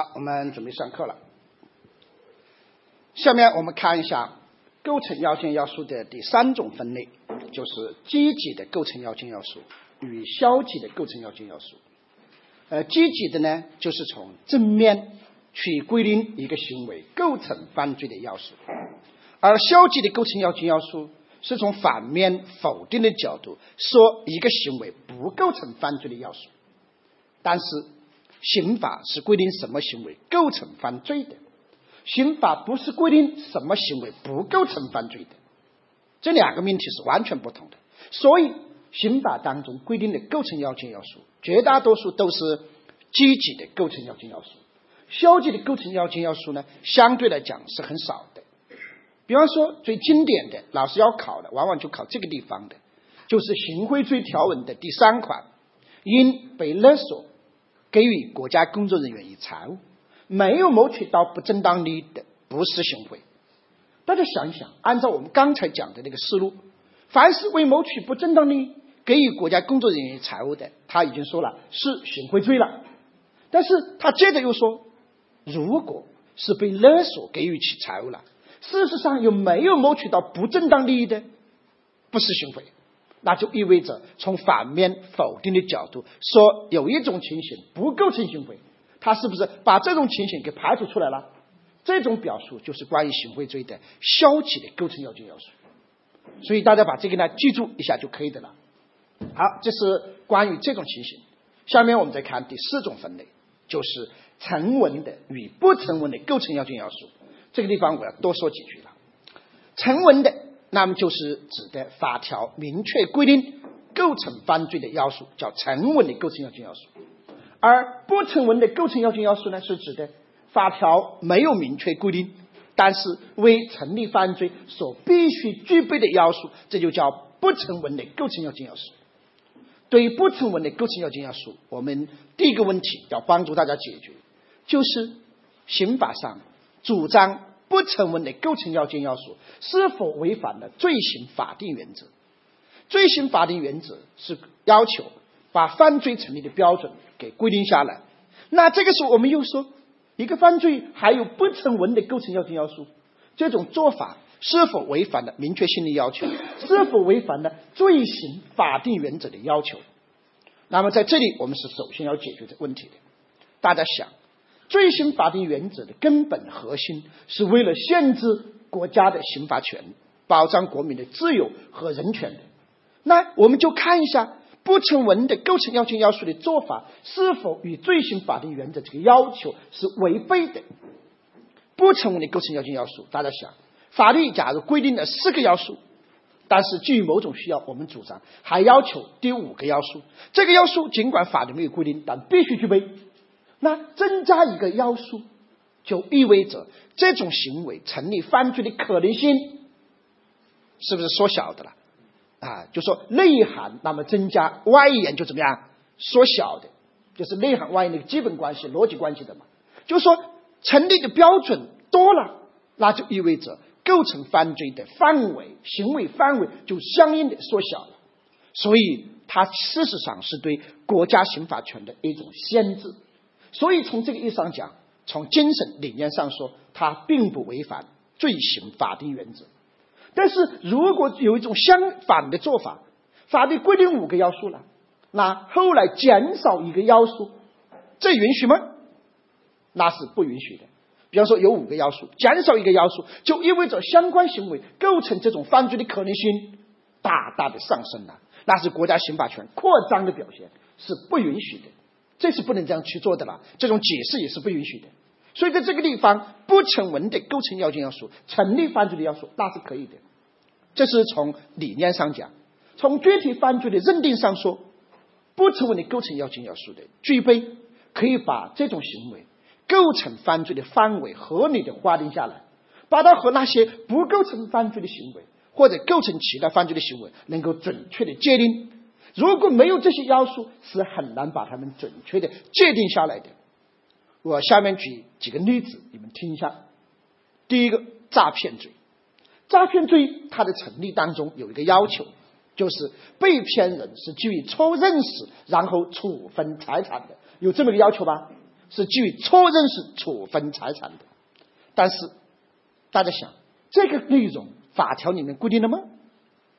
好，我们准备上课了。下面我们看一下构成要件要素的第三种分类，就是积极的构成要件要素与消极的构成要件要素。呃，积极的呢，就是从正面去规定一个行为构成犯罪的要素，而消极的构成要件要素是从反面否定的角度说一个行为不构成犯罪的要素。但是，刑法是规定什么行为构成犯罪的，刑法不是规定什么行为不构成犯罪的，这两个命题是完全不同的。所以，刑法当中规定的构成要件要素，绝大多数都是积极的构成要件要素，消极的构成要件要素呢，相对来讲是很少的。比方说，最经典的老师要考的，往往就考这个地方的，就是行贿罪条文的第三款，因被勒索。给予国家工作人员以财物，没有谋取到不正当利益的，不是行贿。大家想一想，按照我们刚才讲的那个思路，凡是为谋取不正当利益给予国家工作人员财物的，他已经说了是行贿罪了。但是他接着又说，如果是被勒索给予其财物了，事实上又没有谋取到不正当利益的，不是行贿。那就意味着从反面否定的角度说，有一种情形不构成行贿，他是不是把这种情形给排除出来了？这种表述就是关于行贿罪的消极的构成要件要素。所以大家把这个呢记住一下就可以的了。好，这是关于这种情形。下面我们再看第四种分类，就是成文的与不成文的构成要件要素。这个地方我要多说几句了。成文的。那么就是指的法条明确规定构成犯罪的要素，叫成文的构成要件要素；而不成文的构成要件要素呢，是指的法条没有明确规定，但是为成立犯罪所必须具备的要素，这就叫不成文的构成要件要素。对于不成文的构成要件要素，我们第一个问题要帮助大家解决，就是刑法上主张。不成文的构成要件要素是否违反了罪行法定原则？罪行法定原则是要求把犯罪成立的标准给规定下来。那这个时候我们又说，一个犯罪还有不成文的构成要件要素，这种做法是否违反了明确性的要求？是否违反了罪行法定原则的要求？那么在这里，我们是首先要解决这问题的。大家想。罪行法定原则的根本核心是为了限制国家的刑罚权，保障国民的自由和人权的。那我们就看一下不成文的构成要件要素的做法是否与罪行法定原则这个要求是违背的。不成文的构成要件要素，大家想，法律假如规定了四个要素，但是基于某种需要，我们主张还要求第五个要素。这个要素尽管法律没有规定，但必须具备。那增加一个要素，就意味着这种行为成立犯罪的可能性是不是缩小的了？啊，就说内涵那么增加，外延就怎么样缩小的，就是内涵外延的基本关系、逻辑关系的嘛。就是说成立的标准多了，那就意味着构成犯罪的范围、行为范围就相应的缩小了。所以它事实上是对国家刑法权的一种限制。所以从这个意义上讲，从精神理念上说，它并不违反罪行法定原则。但是如果有一种相反的做法，法律规定五个要素了，那后来减少一个要素，这允许吗？那是不允许的。比方说有五个要素，减少一个要素，就意味着相关行为构成这种犯罪的可能性大大的上升了，那是国家刑法权扩张的表现，是不允许的。这是不能这样去做的了，这种解释也是不允许的。所以在这个地方，不成文的构成要件要素，成立犯罪的要素，那是可以的。这是从理念上讲，从具体犯罪的认定上说，不成文的构成要件要素的具备，可以把这种行为构成犯罪的范围合理的划定下来，把它和那些不构成犯罪的行为或者构成其他犯罪的行为能够准确的界定。如果没有这些要素，是很难把它们准确的界定下来的。我下面举几个例子，你们听一下。第一个，诈骗罪。诈骗罪它的成立当中有一个要求，就是被骗人是基于错认识然后处分财产的，有这么个要求吧？是基于错认识处分财产的。但是大家想，这个内容法条里面规定了吗？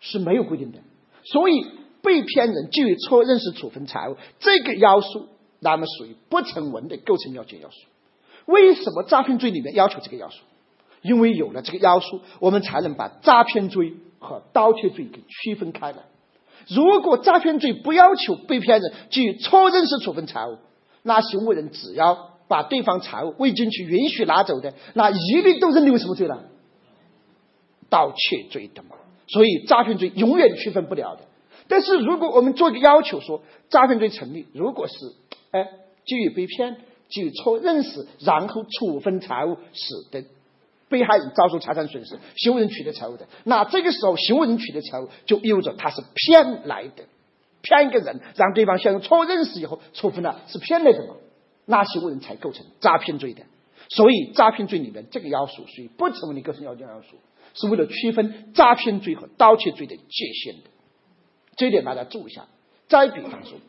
是没有规定的。所以被骗人基于错认识处分财物这个要素，那么属于不成文的构成要件要素。为什么诈骗罪里面要求这个要素？因为有了这个要素，我们才能把诈骗罪和盗窃罪给区分开来。如果诈骗罪不要求被骗人基于错认识处分财物，那行为人只要把对方财物未经其允许拿走的，那一律都认定为什么罪了？盗窃罪的嘛。所以诈骗罪永远区分不了的。但是如果我们做一个要求说诈骗罪成立，如果是哎基于被骗、基于错认识，然后处分财物，使得。被害人遭受财产损失，行为人取得财物的，那这个时候行为人取得财物就意味着他是骗来的，骗一个人让对方陷入错认识以后处分了是骗来的嘛？那行为人才构成诈骗罪的。所以诈骗罪里面这个要素属于不成文的构成要件要素，是为了区分诈骗罪和盗窃罪的界限的。这点大家注意一下。再比方说，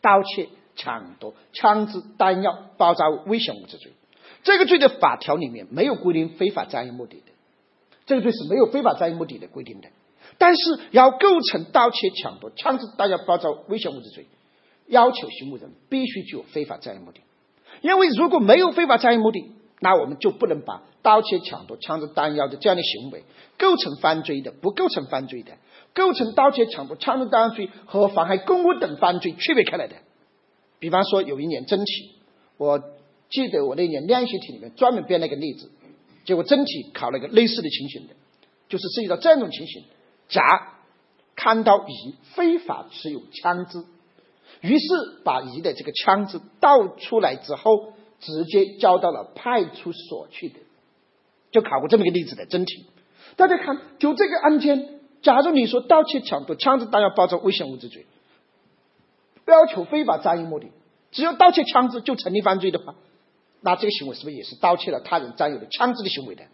盗窃、抢夺、枪支、弹药、爆炸物、危险物质罪。这个罪的法条里面没有规定非法占有目的的，这个罪是没有非法占有目的的规定的。但是要构成盗窃、抢夺、枪支、弹药、爆炸物危险物质罪，要求行为人必须具有非法占有目的。因为如果没有非法占有目的，那我们就不能把盗窃、抢夺、枪支、弹药的这样的行为构成犯罪的，不构成犯罪的，构成盗窃、抢夺、枪支、弹药罪和妨害公务等犯罪区别开来的。比方说，有一年真题，我。记得我那年练习题里面专门编了一个例子，结果真题考了一个类似的情形的，就是涉及到这样一种情形：甲看到乙非法持有枪支，于是把乙的这个枪支倒出来之后，直接交到了派出所去的，就考过这么一个例子的真题。大家看，就这个案件，假如你说盗窃、抢夺枪支弹药、爆炸危险物质罪，要求非法占有目的，只要盗窃枪支就成立犯罪的话。那这个行为是不是也是盗窃了他人占有的枪支的行为的？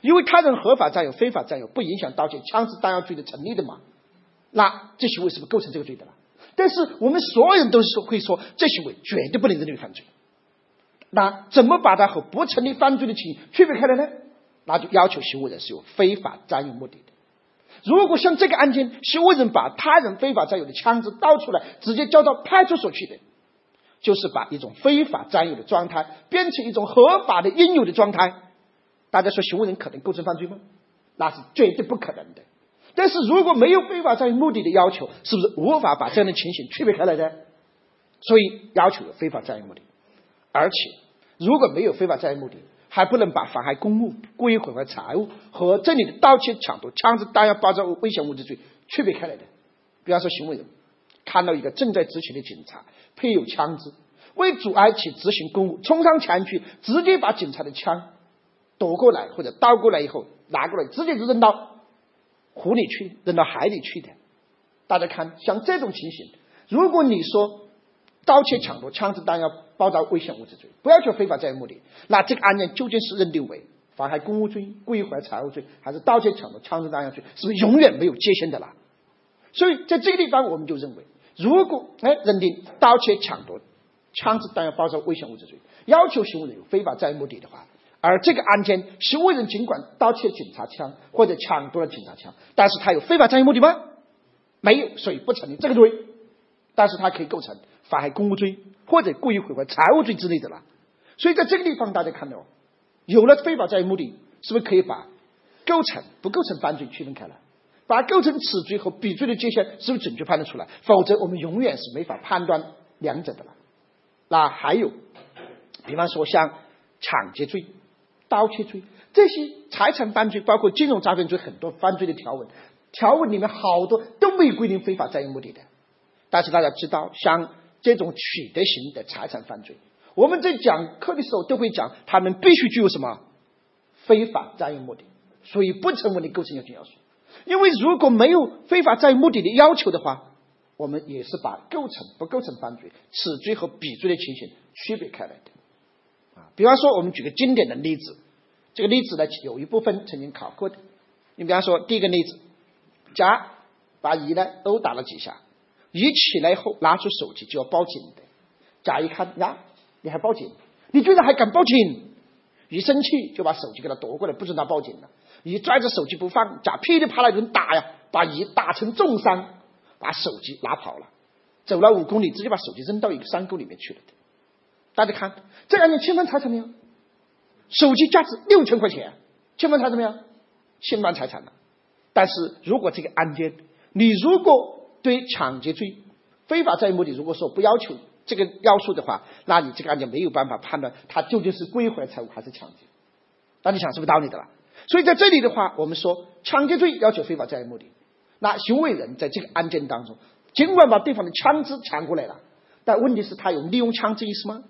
因为他人合法占有、非法占有不影响盗窃枪支弹药罪的成立的嘛？那这行为是不是构成这个罪的了？但是我们所有人都是会说这行为绝对不能认定犯罪。那怎么把它和不成立犯罪的情形区别开来呢？那就要求行为人是有非法占有目的的。如果像这个案件，行为人把他人非法占有的枪支倒出来，直接交到派出所去的。就是把一种非法占有的状态变成一种合法的应有的状态，大家说行为人可能构成犯罪吗？那是绝对不可能的。但是如果没有非法占有目的的要求，是不是无法把这样的情形区别开来的？所以要求有非法占有目的，而且如果没有非法占有目的，还不能把妨害公务、故意毁坏财物和这里的盗窃、抢夺枪支、弹药、爆炸物、危险物质罪区别开来的。比方说，行为人看到一个正在执勤的警察。配有枪支，为阻碍其执行公务，冲上前去，直接把警察的枪夺过来或者倒过来以后拿过来，直接就扔到湖里去，扔到海里去的。大家看，像这种情形，如果你说盗窃、抢夺枪支弹药、爆炸危险物质罪，不要求非法占有目的，那这个案件究竟是认定为妨害公务罪、故意毁坏财物罪，还是盗窃、抢夺枪支弹药罪，是不是永远没有界限的啦？所以在这个地方，我们就认为。如果哎认定盗窃、抢夺枪支弹药、爆炸危险物质罪，要求行为人有非法占有目的的话，而这个案件行为人尽管盗窃警察枪或者抢夺了警察枪，但是他有非法占有目的吗？没有，所以不成立这个罪。但是他可以构成妨害公务罪或者故意毁坏财物罪之类的了。所以在这个地方，大家看到有了非法占有目的，是不是可以把构成不构成犯罪区分开来？把构成此罪和彼罪的界限是不是准确判断出来？否则我们永远是没法判断两者的了。那还有，比方说像抢劫罪、盗窃罪这些财产犯罪，包括金融诈骗罪，很多犯罪的条文，条文里面好多都没有规定非法占有目的的。但是大家知道，像这种取得型的财产犯罪，我们在讲课的时候都会讲，他们必须具有什么非法占有目的，所以不成为你构成要件要素。因为如果没有非法占有目的的要求的话，我们也是把构成不构成犯罪、此罪和彼罪的情形区别开来的。啊，比方说，我们举个经典的例子，这个例子呢有一部分曾经考过的。你比方说，第一个例子，甲把乙呢殴打了几下，乙起来后拿出手机就要报警的。甲一看呀，你还报警？你居然还敢报警？一生气就把手机给他夺过来，不准他报警了。乙拽着手机不放，甲噼里啪啦一顿打呀，把乙打成重伤，把手机拿跑了。走了五公里，直接把手机扔到一个山沟里面去了。大家看，这案件侵犯财产没有？手机价值六千块钱，侵犯财产没有？侵犯财产了。但是如果这个案件，你如果对抢劫罪、非法占有目的，如果说不要求这个要素的话，那你这个案件没有办法判断它究竟是归还财物还是抢劫。那你想是不是道理的了？所以在这里的话，我们说抢劫罪要求非法占有目的，那行为人在这个案件当中，尽管把对方的枪支抢过来了，但问题是他有利用枪支意思吗？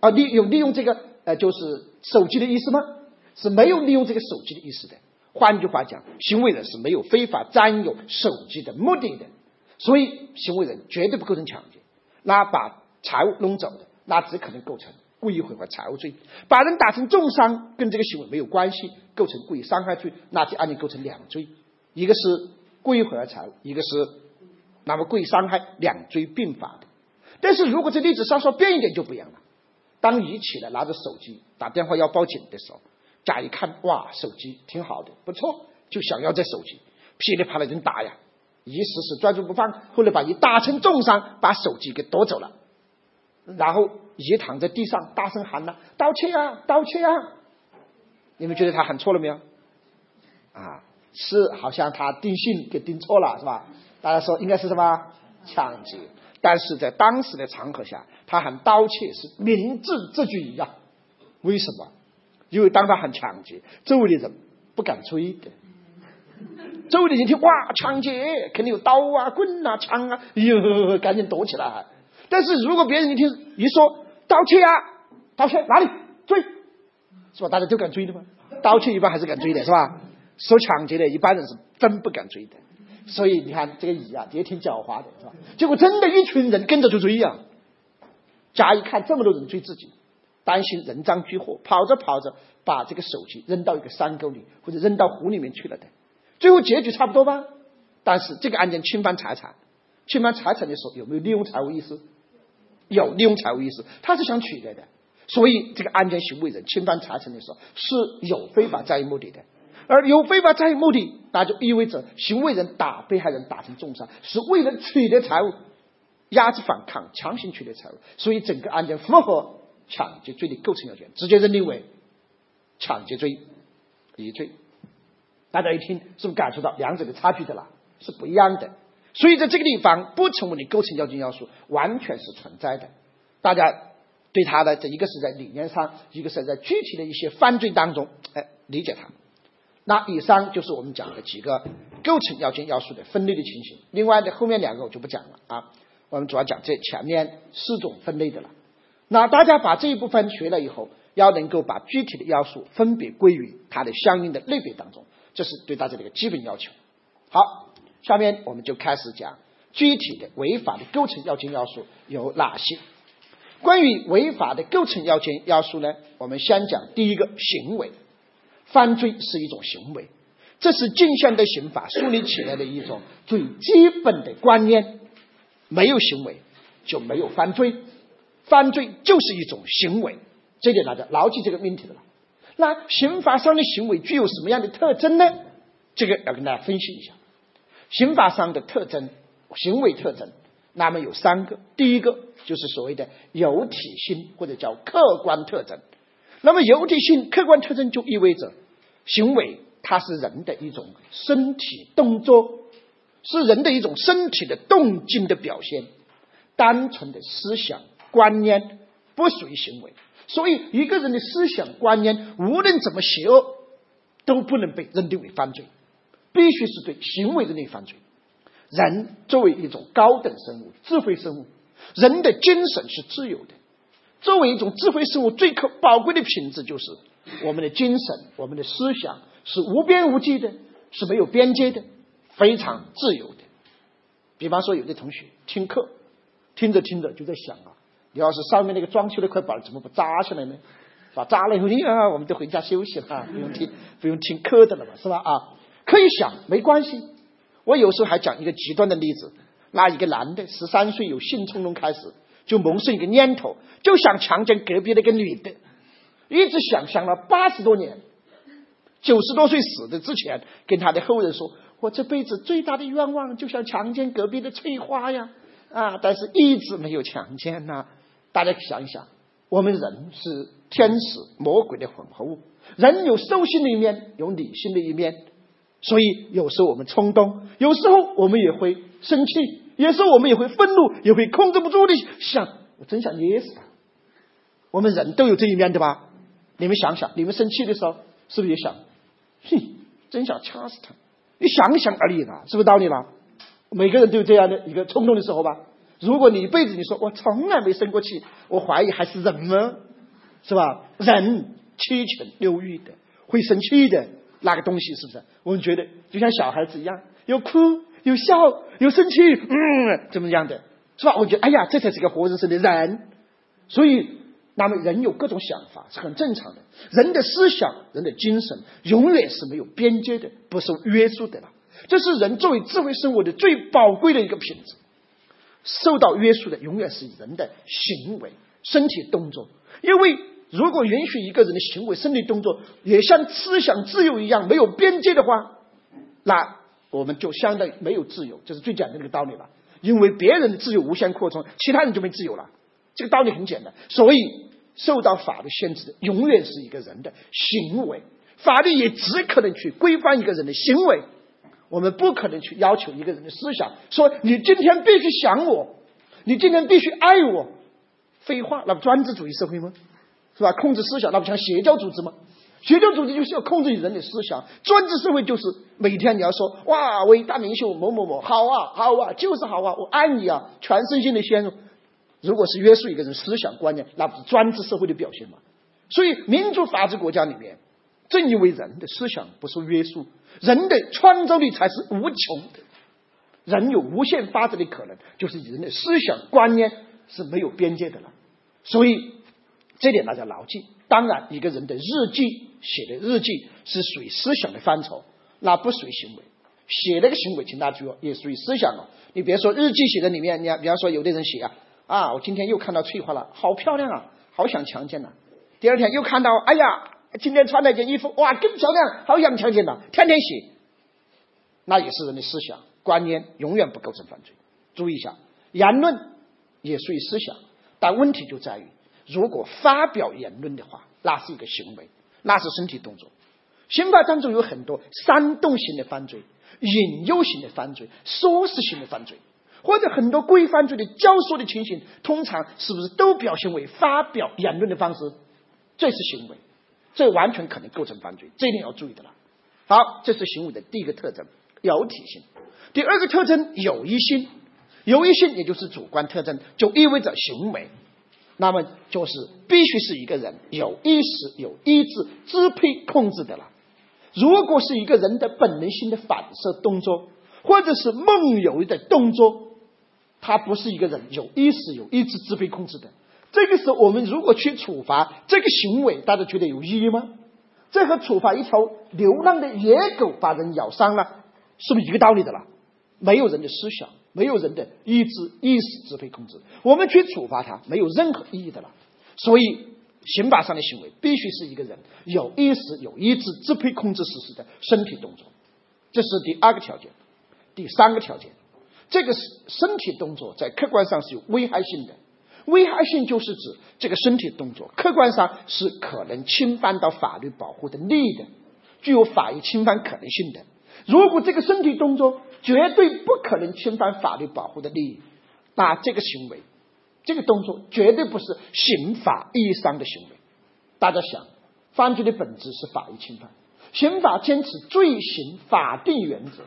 啊，利有利用这个呃，就是手机的意思吗？是没有利用这个手机的意思的。换句话讲，行为人是没有非法占有手机的目的的，所以行为人绝对不构成抢劫。那把财物弄走的，那只可能构成故意毁坏财物罪。把人打成重伤，跟这个行为没有关系，构成故意伤害罪，那这案件构成两罪，一个是故意毁坏财物，一个是那么故意伤害，两罪并罚的。但是如果这例子稍稍变一点就不一样了。当你起来拿着手机打电话要报警的时候。甲一看，哇，手机挺好的，不错，就想要这手机，噼里啪啦一顿打呀，一时时抓住不放，后来把一打成重伤，把手机给夺走了，然后一躺在地上，大声喊了：“盗窃啊，盗窃啊！”你们觉得他喊错了没有？啊，是好像他定性给定错了，是吧？大家说应该是什么抢劫？但是在当时的场合下，他喊盗窃是明智之举呀。为什么？因为当他喊抢劫，周围的人不敢追的。周围的人听哇，抢劫肯定有刀啊、棍啊、枪啊，哎呦，赶紧躲起来。但是如果别人一听一说盗窃啊，盗窃哪里追，是吧？大家都敢追的吗？盗窃一般还是敢追的，是吧？说抢劫的一般人是真不敢追的。所以你看这个乙啊，也挺狡猾的，是吧？结果真的一群人跟着就追呀。甲一看这么多人追自己。担心人赃俱获，跑着跑着把这个手机扔到一个山沟里，或者扔到湖里面去了的。最后结局差不多吧？但是这个案件侵犯财产，侵犯财产的时候有没有利用财物意思？有利用财物意思，他是想取得的。所以这个案件行为人侵犯财产的时候是有非法占有目的的，而有非法占有目的，那就意味着行为人打被害人打成重伤是为了取得财物，压制反抗，强行取得财物，所以整个案件符合。抢劫罪的构成要件，直接认定为抢劫罪一罪。大家一听，是不是感受到两者的差距的了？是不一样的。所以在这个地方，不成为你构成要件要素，完全是存在的。大家对他的这一个是在理念上，一个是在具体的一些犯罪当中，哎，理解它。那以上就是我们讲的几个构成要件要素的分类的情形。另外的后面两个我就不讲了啊，我们主要讲这前面四种分类的了。那大家把这一部分学了以后，要能够把具体的要素分别归于它的相应的类别当中，这是对大家的一个基本要求。好，下面我们就开始讲具体的违法的构成要件要素有哪些。关于违法的构成要件要素呢，我们先讲第一个行为，犯罪是一种行为，这是近现代刑法树立起来的一种最基本的观念，没有行为就没有犯罪。犯罪就是一种行为，这点大家牢记这个命题了。那刑法上的行为具有什么样的特征呢？这个要跟大家分析一下。刑法上的特征，行为特征，那么有三个。第一个就是所谓的有体性或者叫客观特征。那么有体性、客观特征就意味着行为它是人的一种身体动作，是人的一种身体的动静的表现，单纯的思想。观念不属于行为，所以一个人的思想观念无论怎么邪恶，都不能被认定为犯罪，必须是对行为认定犯罪。人作为一种高等生物、智慧生物，人的精神是自由的。作为一种智慧生物，最可宝贵的品质就是我们的精神、我们的思想是无边无际的，是没有边界的，非常自由的。比方说，有的同学听课，听着听着就在想啊。你要是上面那个装修那块板怎么不扎下来呢？是吧？扎了以后，你啊，我们都回家休息了，不用听，不用听课的了嘛，是吧？啊，可以想，没关系。我有时候还讲一个极端的例子：，那一个男的十三岁有性冲动开始，就萌生一个念头，就想强奸隔壁那个女的，一直想想了八十多年，九十多岁死的之前，跟他的后人说：“我这辈子最大的愿望就想强奸隔壁的翠花呀！”啊，但是一直没有强奸呐。大家想一想，我们人是天使魔鬼的混合物，人有兽性的一面，有理性的一面，所以有时候我们冲动，有时候我们也会生气。有时候我们也会愤怒，也会控制不住的想，我真想捏死他。我们人都有这一面，对吧？你们想想，你们生气的时候是不是也想，哼，真想掐死他？你想想而已啦，是不是道理啦？每个人都有这样的一个冲动的时候吧？如果你一辈子你说我从来没生过气，我怀疑还是人吗？是吧？人七情六欲的，会生气的那个东西，是不是？我们觉得就像小孩子一样，有哭。有笑，有生气，嗯，怎么样的，是吧？我觉得，哎呀，这才是个活生生的人。所以，那么人有各种想法是很正常的。人的思想、人的精神，永远是没有边界的，不受约束的了。这是人作为智慧生物的最宝贵的一个品质。受到约束的，永远是人的行为、身体动作。因为如果允许一个人的行为、身体动作也像思想自由一样没有边界的话，那。我们就相当于没有自由，这是最简单的一个道理了。因为别人的自由无限扩充，其他人就没自由了。这个道理很简单。所以受到法律限制的，永远是一个人的行为。法律也只可能去规范一个人的行为，我们不可能去要求一个人的思想。说你今天必须想我，你今天必须爱我。废话，那不专制主义社会吗？是吧？控制思想，那不像邪教组织吗？邪教组织就是要控制人的思想，专制社会就是每天你要说哇，伟大领袖某某某好啊好啊，就是好啊，我爱你啊，全身心的陷入。如果是约束一个人思想观念，那不是专制社会的表现吗？所以民主法治国家里面，正因为人的思想不受约束，人的创造力才是无穷的，人有无限发展的可能，就是人的思想观念是没有边界的了。所以这点大家牢记。当然，一个人的日记。写的日记是属于思想的范畴，那不属于行为。写那个行为，请大家注意，也属于思想哦。你别说日记写在里面，你比方说有的人写啊，啊，我今天又看到翠花了，好漂亮啊，好想强奸呐。第二天又看到，哎呀，今天穿了件衣服，哇，更漂亮，好想强奸呐。天天洗，那也是人的思想观念，永远不构成犯罪。注意一下，言论也属于思想，但问题就在于，如果发表言论的话，那是一个行为。那是身体动作。刑法当中有很多煽动型的犯罪、引诱型的犯罪、唆使型的犯罪，或者很多规范罪的教唆的情形，通常是不是都表现为发表言论的方式？这是行为，这完全可能构成犯罪，这一点要注意的了。好，这是行为的第一个特征，有体性。第二个特征，有一性。有一性也就是主观特征，就意味着行为。那么就是必须是一个人有意识、有意志支配控制的了。如果是一个人的本能性的反射动作，或者是梦游的动作，他不是一个人有意识、有意志支配控制的。这个时候，我们如果去处罚这个行为，大家觉得有意义吗？这和处罚一条流浪的野狗把人咬伤了，是不是一个道理的了？没有人的思想。没有人的意志、意识支配控制，我们去处罚他没有任何意义的了。所以，刑法上的行为必须是一个人有意识、有意志支配控制实施的身体动作，这是第二个条件。第三个条件，这个是身体动作在客观上是有危害性的。危害性就是指这个身体动作客观上是可能侵犯到法律保护的利益的，具有法益侵犯可能性的。如果这个身体动作，绝对不可能侵犯法律保护的利益，那这个行为、这个动作绝对不是刑法意义上的行为。大家想，犯罪的本质是法益侵犯，刑法坚持罪行法定原则，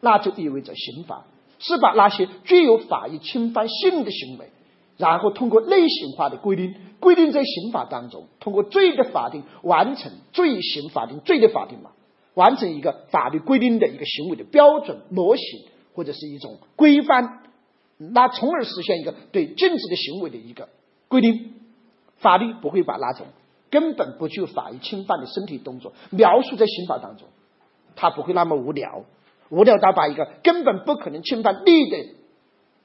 那就意味着刑法是把那些具有法益侵犯性的行为，然后通过类型化的规定，规定在刑法当中，通过罪的法定完成罪行法定罪的法定嘛。完成一个法律规定的一个行为的标准模型，或者是一种规范，那从而实现一个对禁止的行为的一个规定。法律不会把那种根本不具有法益侵犯的身体动作描述在刑法当中，他不会那么无聊，无聊到把一个根本不可能侵犯利益的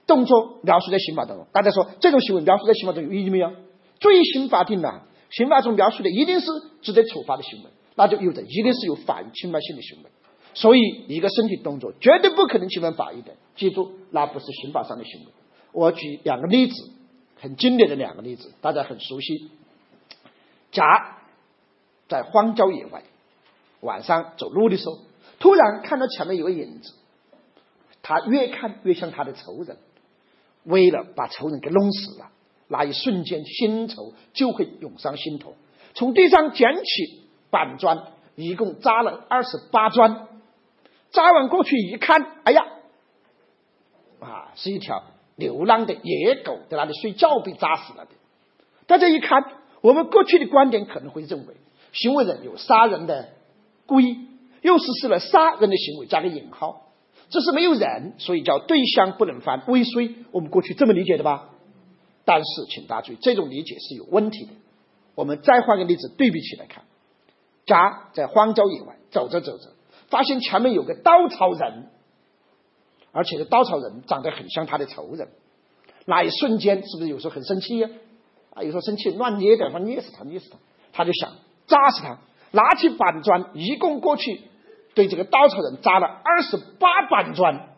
动作描述在刑法当中。大家说这种行为描述在刑法中有意义没有？罪刑法定了，刑法中描述的一定是值得处罚的行为，那就有的一定是有法律侵犯性的行为。所以，一个身体动作绝对不可能侵犯法益的。记住，那不是刑法上的行为。我举两个例子，很经典的两个例子，大家很熟悉。甲在荒郊野外晚上走路的时候，突然看到前面有个影子，他越看越像他的仇人。为了把仇人给弄死了，那一瞬间新仇就会涌上心头。从地上捡起板砖，一共扎了二十八砖。扎完过去一看，哎呀，啊，是一条流浪的野狗在那里睡觉被扎死了的。大家一看，我们过去的观点可能会认为，行为人有杀人的故意，又实施了杀人的行为，加个引号，这是没有人，所以叫对象不能犯未遂。我们过去这么理解的吧？但是，请大家注意，这种理解是有问题的。我们再换个例子对比起来看，甲在荒郊野外走着走着。发现前面有个稻草人，而且这稻草人长得很像他的仇人。那一瞬间，是不是有时候很生气呀？啊，有时候生气乱捏的，话捏死他，捏死他。他就想扎死他，拿起板砖，一共过去对这个稻草人扎了二十八板砖，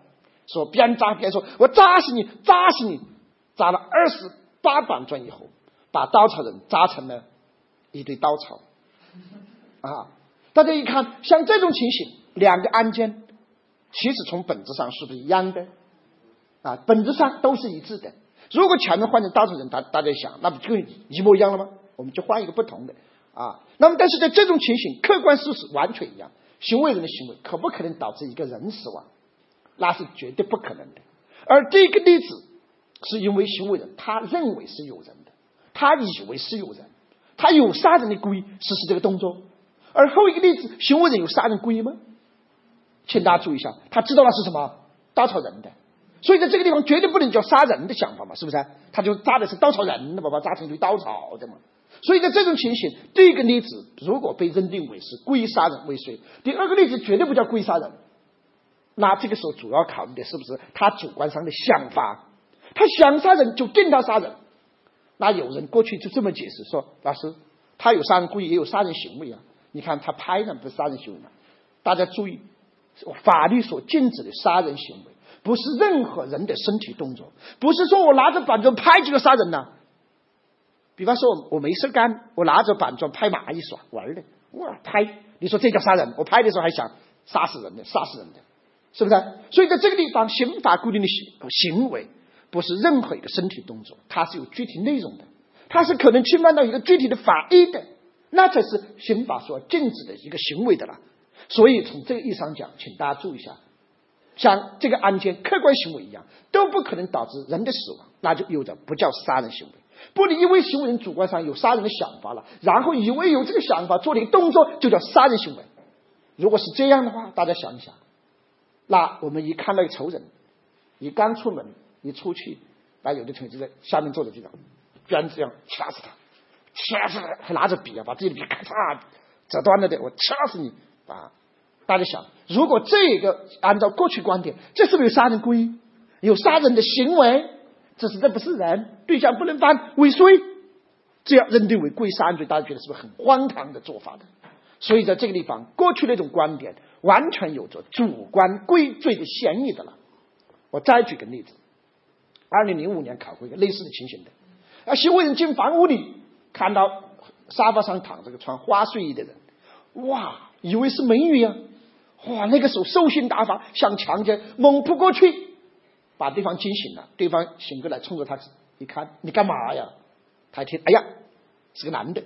说边扎边说：“我扎死你，扎死你！”扎了二十八板砖以后，把稻草人扎成了一堆稻草。啊，大家一看，像这种情形。两个案件其实从本质上是不是一样的？啊，本质上都是一致的。如果前面换成稻草人，大大家想，那不就一模一样了吗？我们就换一个不同的啊。那么，但是在这种情形，客观事实完全一样，行为人的行为可不可能导致一个人死亡？那是绝对不可能的。而这个例子是因为行为人他认为是有人的，他以为是有人，他有杀人的故意实施这个动作。而后一个例子，行为人有杀人故意吗？请大家注意一下，他知道那是什么稻草人的，所以在这个地方绝对不能叫杀人的想法嘛，是不是？他就扎的是稻草人的，把它扎成一堆稻草的嘛。所以在这种情形，第一个例子如果被认定为是故意杀人未遂，第二个例子绝对不叫故意杀人。那这个时候主要考虑的是不是他主观上的想法？他想杀人就定他杀人。那有人过去就这么解释说：“老师，他有杀人故意，也有杀人行为啊。你看他拍的不是杀人行为吗？”大家注意。法律所禁止的杀人行为，不是任何人的身体动作，不是说我拿着板砖拍几个杀人呢。比方说，我没事干，我拿着板砖拍蚂蚁耍玩的，哇，拍，你说这叫杀人？我拍的时候还想杀死人的，杀死人的，是不是？所以在这个地方，刑法规定的行行为，不是任何一个身体动作，它是有具体内容的，它是可能侵犯到一个具体的法益的，那才是刑法所禁止的一个行为的了。所以从这个意义上讲，请大家注意一下，像这个案件客观行为一样，都不可能导致人的死亡，那就有的不叫杀人行为。不能因为行为人主观上有杀人的想法了，然后以为有这个想法做了？一个动作就叫杀人行为。如果是这样的话，大家想一想，那我们一看到一个仇人，你刚出门你出去，那有的同学就在下面坐着这样，边这样掐死他，掐死他，还拿着笔啊，把自己的笔咔嚓折断了的，我掐死你啊！大家想，如果这个按照过去观点，这是不是有杀人故意？有杀人的行为，这是这不是人，对象不能犯未遂，这样认定为故意杀人罪，大家觉得是不是很荒唐的做法的？所以在这个地方，过去那种观点完全有着主观归罪的嫌疑的了。我再举个例子，二零零五年考过一个类似的情形的，啊，行为人进房屋里，看到沙发上躺着个穿花睡衣的人，哇，以为是美女呀。哇！那个时候兽性大发，想强奸，猛扑过去，把对方惊醒了。对方醒过来，冲着他一看：“你干嘛呀？”他一听：“哎呀，是个男的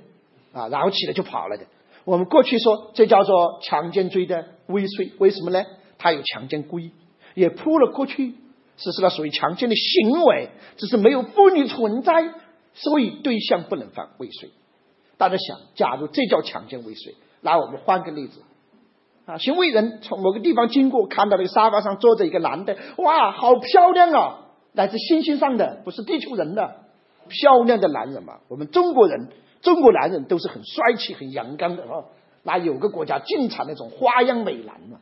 啊！”然后起来就跑了的。我们过去说这叫做强奸罪的未遂，为什么呢？他有强奸故意，也扑了过去，实施了属于强奸的行为，只是没有妇女存在，所以对象不能犯未遂。大家想，假如这叫强奸未遂，那我们换个例子。啊，行为人从某个地方经过，看到那个沙发上坐着一个男的，哇，好漂亮啊！来自星星上的，不是地球人的，漂亮的男人嘛。我们中国人，中国男人都是很帅气、很阳刚的啊。那有个国家尽产那种花样美男嘛，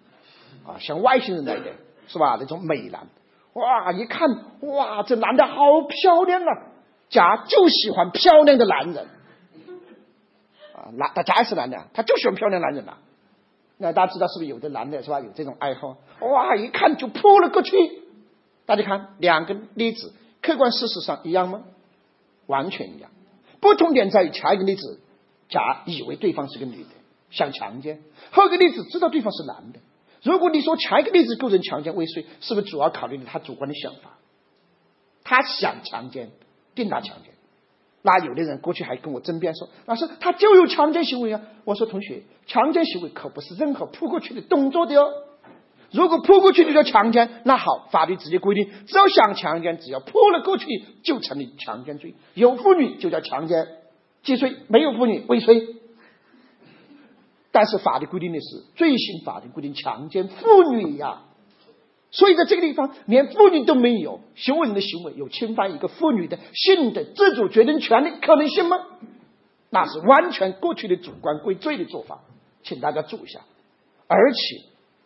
啊，像外星人来的，是吧？那种美男，哇，一看哇，这男的好漂亮啊！甲就喜欢漂亮的男人啊，男他甲也是男的，他就喜欢漂亮男人呐。那大家知道是不是有的男的是吧？有这种爱好，哇，一看就扑了过去。大家看两个例子，客观事实上一样吗？完全一样。不同点在于前一个例子，甲以为对方是个女的，想强奸；后一个例子知道对方是男的。如果你说前一个例子构成强奸未遂，是不是主要考虑了他主观的想法？他想强奸，定他强奸。那有的人过去还跟我争辩说：“老师，他就有强奸行为啊！”我说：“同学，强奸行为可不是任何扑过去的动作的哦。如果扑过去就叫强奸，那好，法律直接规定，只要想强奸，只要扑了过去就成立强奸罪。有妇女就叫强奸既遂，没有妇女未遂。”但是法律规定的是，最新法律规定强奸妇女呀，所以在这个地方连妇女都没有，行为人的行为有侵犯一个妇女的性的自主决定权的可能性吗？那是完全过去的主观归罪的做法，请大家注意一下。而且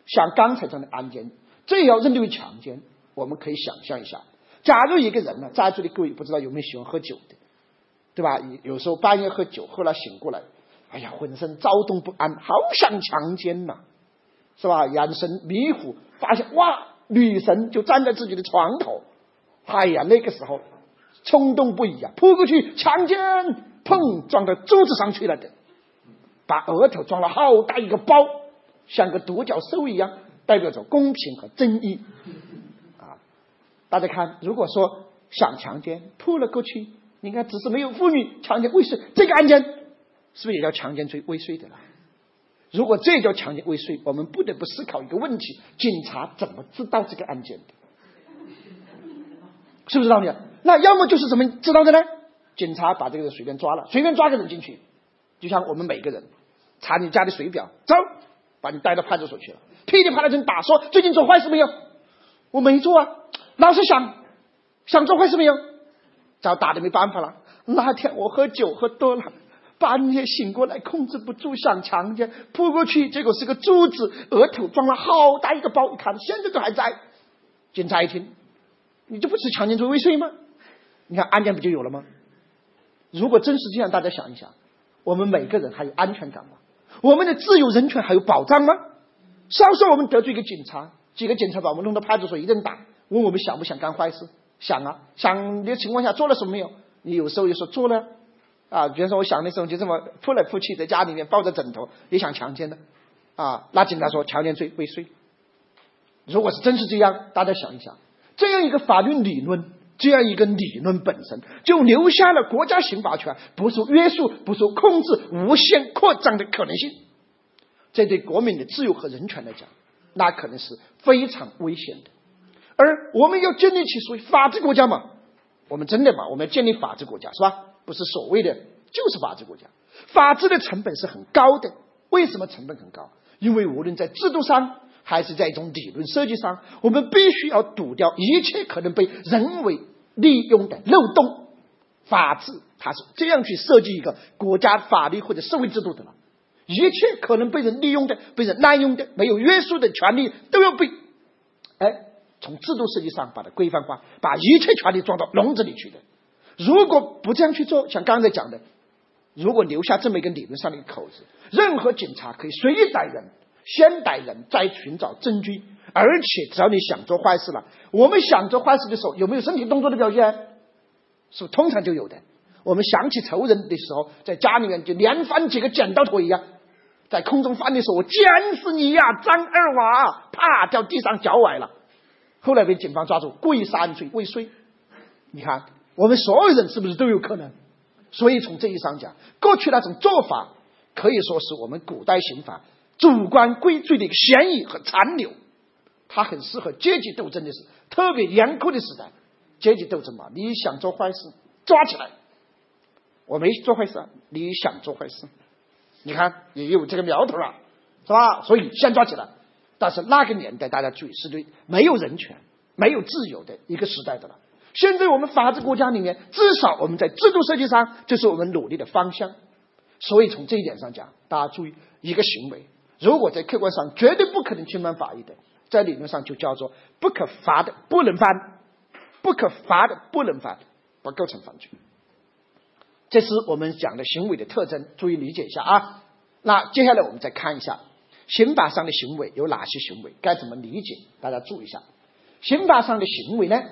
像刚才这样的案件，这要认定为强奸，我们可以想象一下，假如一个人呢，在座的各位不知道有没有喜欢喝酒的，对吧？有时候半夜喝酒，后来醒过来。哎呀，浑身躁动不安，好想强奸呐，是吧？眼神迷糊，发现哇，女神就站在自己的床头。哎呀，那个时候冲动不已啊，扑过去强奸，碰，撞到桌子上去了的，把额头撞了好大一个包，像个独角兽一样，代表着公平和正义。啊，大家看，如果说想强奸，扑了过去，你看只是没有妇女强奸未遂，这个案件。是不是也叫强奸罪未遂的了？如果这叫强奸未遂，我们不得不思考一个问题：警察怎么知道这个案件的？是不是道理？那要么就是怎么知道的呢？警察把这个人随便抓了，随便抓个人进去，就像我们每个人查你家的水表，走，把你带到派出所去了，噼里啪啦一阵打，说最近做坏事没有？我没做啊，老是想想做坏事没有？早打的没办法了。那天我喝酒喝多了。半夜醒过来，控制不住想强奸，扑过去，结果是个柱子，额头装了好大一个包，一看现在都还在。警察一听，你这不是强奸罪未遂吗？你看案件不就有了吗？如果真是这样，大家想一想，我们每个人还有安全感吗？我们的自由人权还有保障吗？稍稍我们得罪一个警察，几个警察把我们弄到派出所一顿打，问我们想不想干坏事？想啊，想的情况下做了什么没有？你有时候也说做了。啊，比如说我想的时候就这么扑来扑去，在家里面抱着枕头也想强奸的，啊，那警察说强奸罪未遂。如果是真是这样，大家想一想，这样一个法律理论，这样一个理论本身就留下了国家刑法权不受约束、不受控制、无限扩张的可能性。这对国民的自由和人权来讲，那可能是非常危险的。而我们要建立起属于法治国家嘛，我们真的嘛，我们要建立法治国家是吧？不是所谓的就是法治国家，法治的成本是很高的。为什么成本很高？因为无论在制度上还是在一种理论设计上，我们必须要堵掉一切可能被人为利用的漏洞。法治它是这样去设计一个国家法律或者社会制度的了，一切可能被人利用的、被人滥用的、没有约束的权利都要被哎从制度设计上把它规范化，把一切权利装到笼子里去的。如果不这样去做，像刚才讲的，如果留下这么一个理论上的口子，任何警察可以随意逮人，先逮人再寻找证据，而且只要你想做坏事了，我们想做坏事的时候有没有身体动作的表现？是通常就有的。我们想起仇人的时候，在家里面就连翻几个剪刀腿一样，在空中翻的时候，我剪死你呀，张二娃！啪掉地上脚崴了，后来被警方抓住，故意杀人罪未遂。你看。我们所有人是不是都有可能？所以从这一上讲，过去那种做法可以说是我们古代刑法主观归罪的一个嫌疑和残留。它很适合阶级斗争的时特别严酷的时代。阶级斗争嘛，你想做坏事，抓起来。我没做坏事，你想做坏事，你看也有这个苗头了，是吧？所以先抓起来。但是那个年代，大家注意，是对没有人权、没有自由的一个时代的了。现在我们法治国家里面，至少我们在制度设计上，这是我们努力的方向。所以从这一点上讲，大家注意，一个行为如果在客观上绝对不可能侵犯法益的，在理论上就叫做不可罚的不能犯，不可罚的不能犯，不构成犯罪。这是我们讲的行为的特征，注意理解一下啊。那接下来我们再看一下刑法上的行为有哪些行为，该怎么理解？大家注意一下，刑法上的行为呢，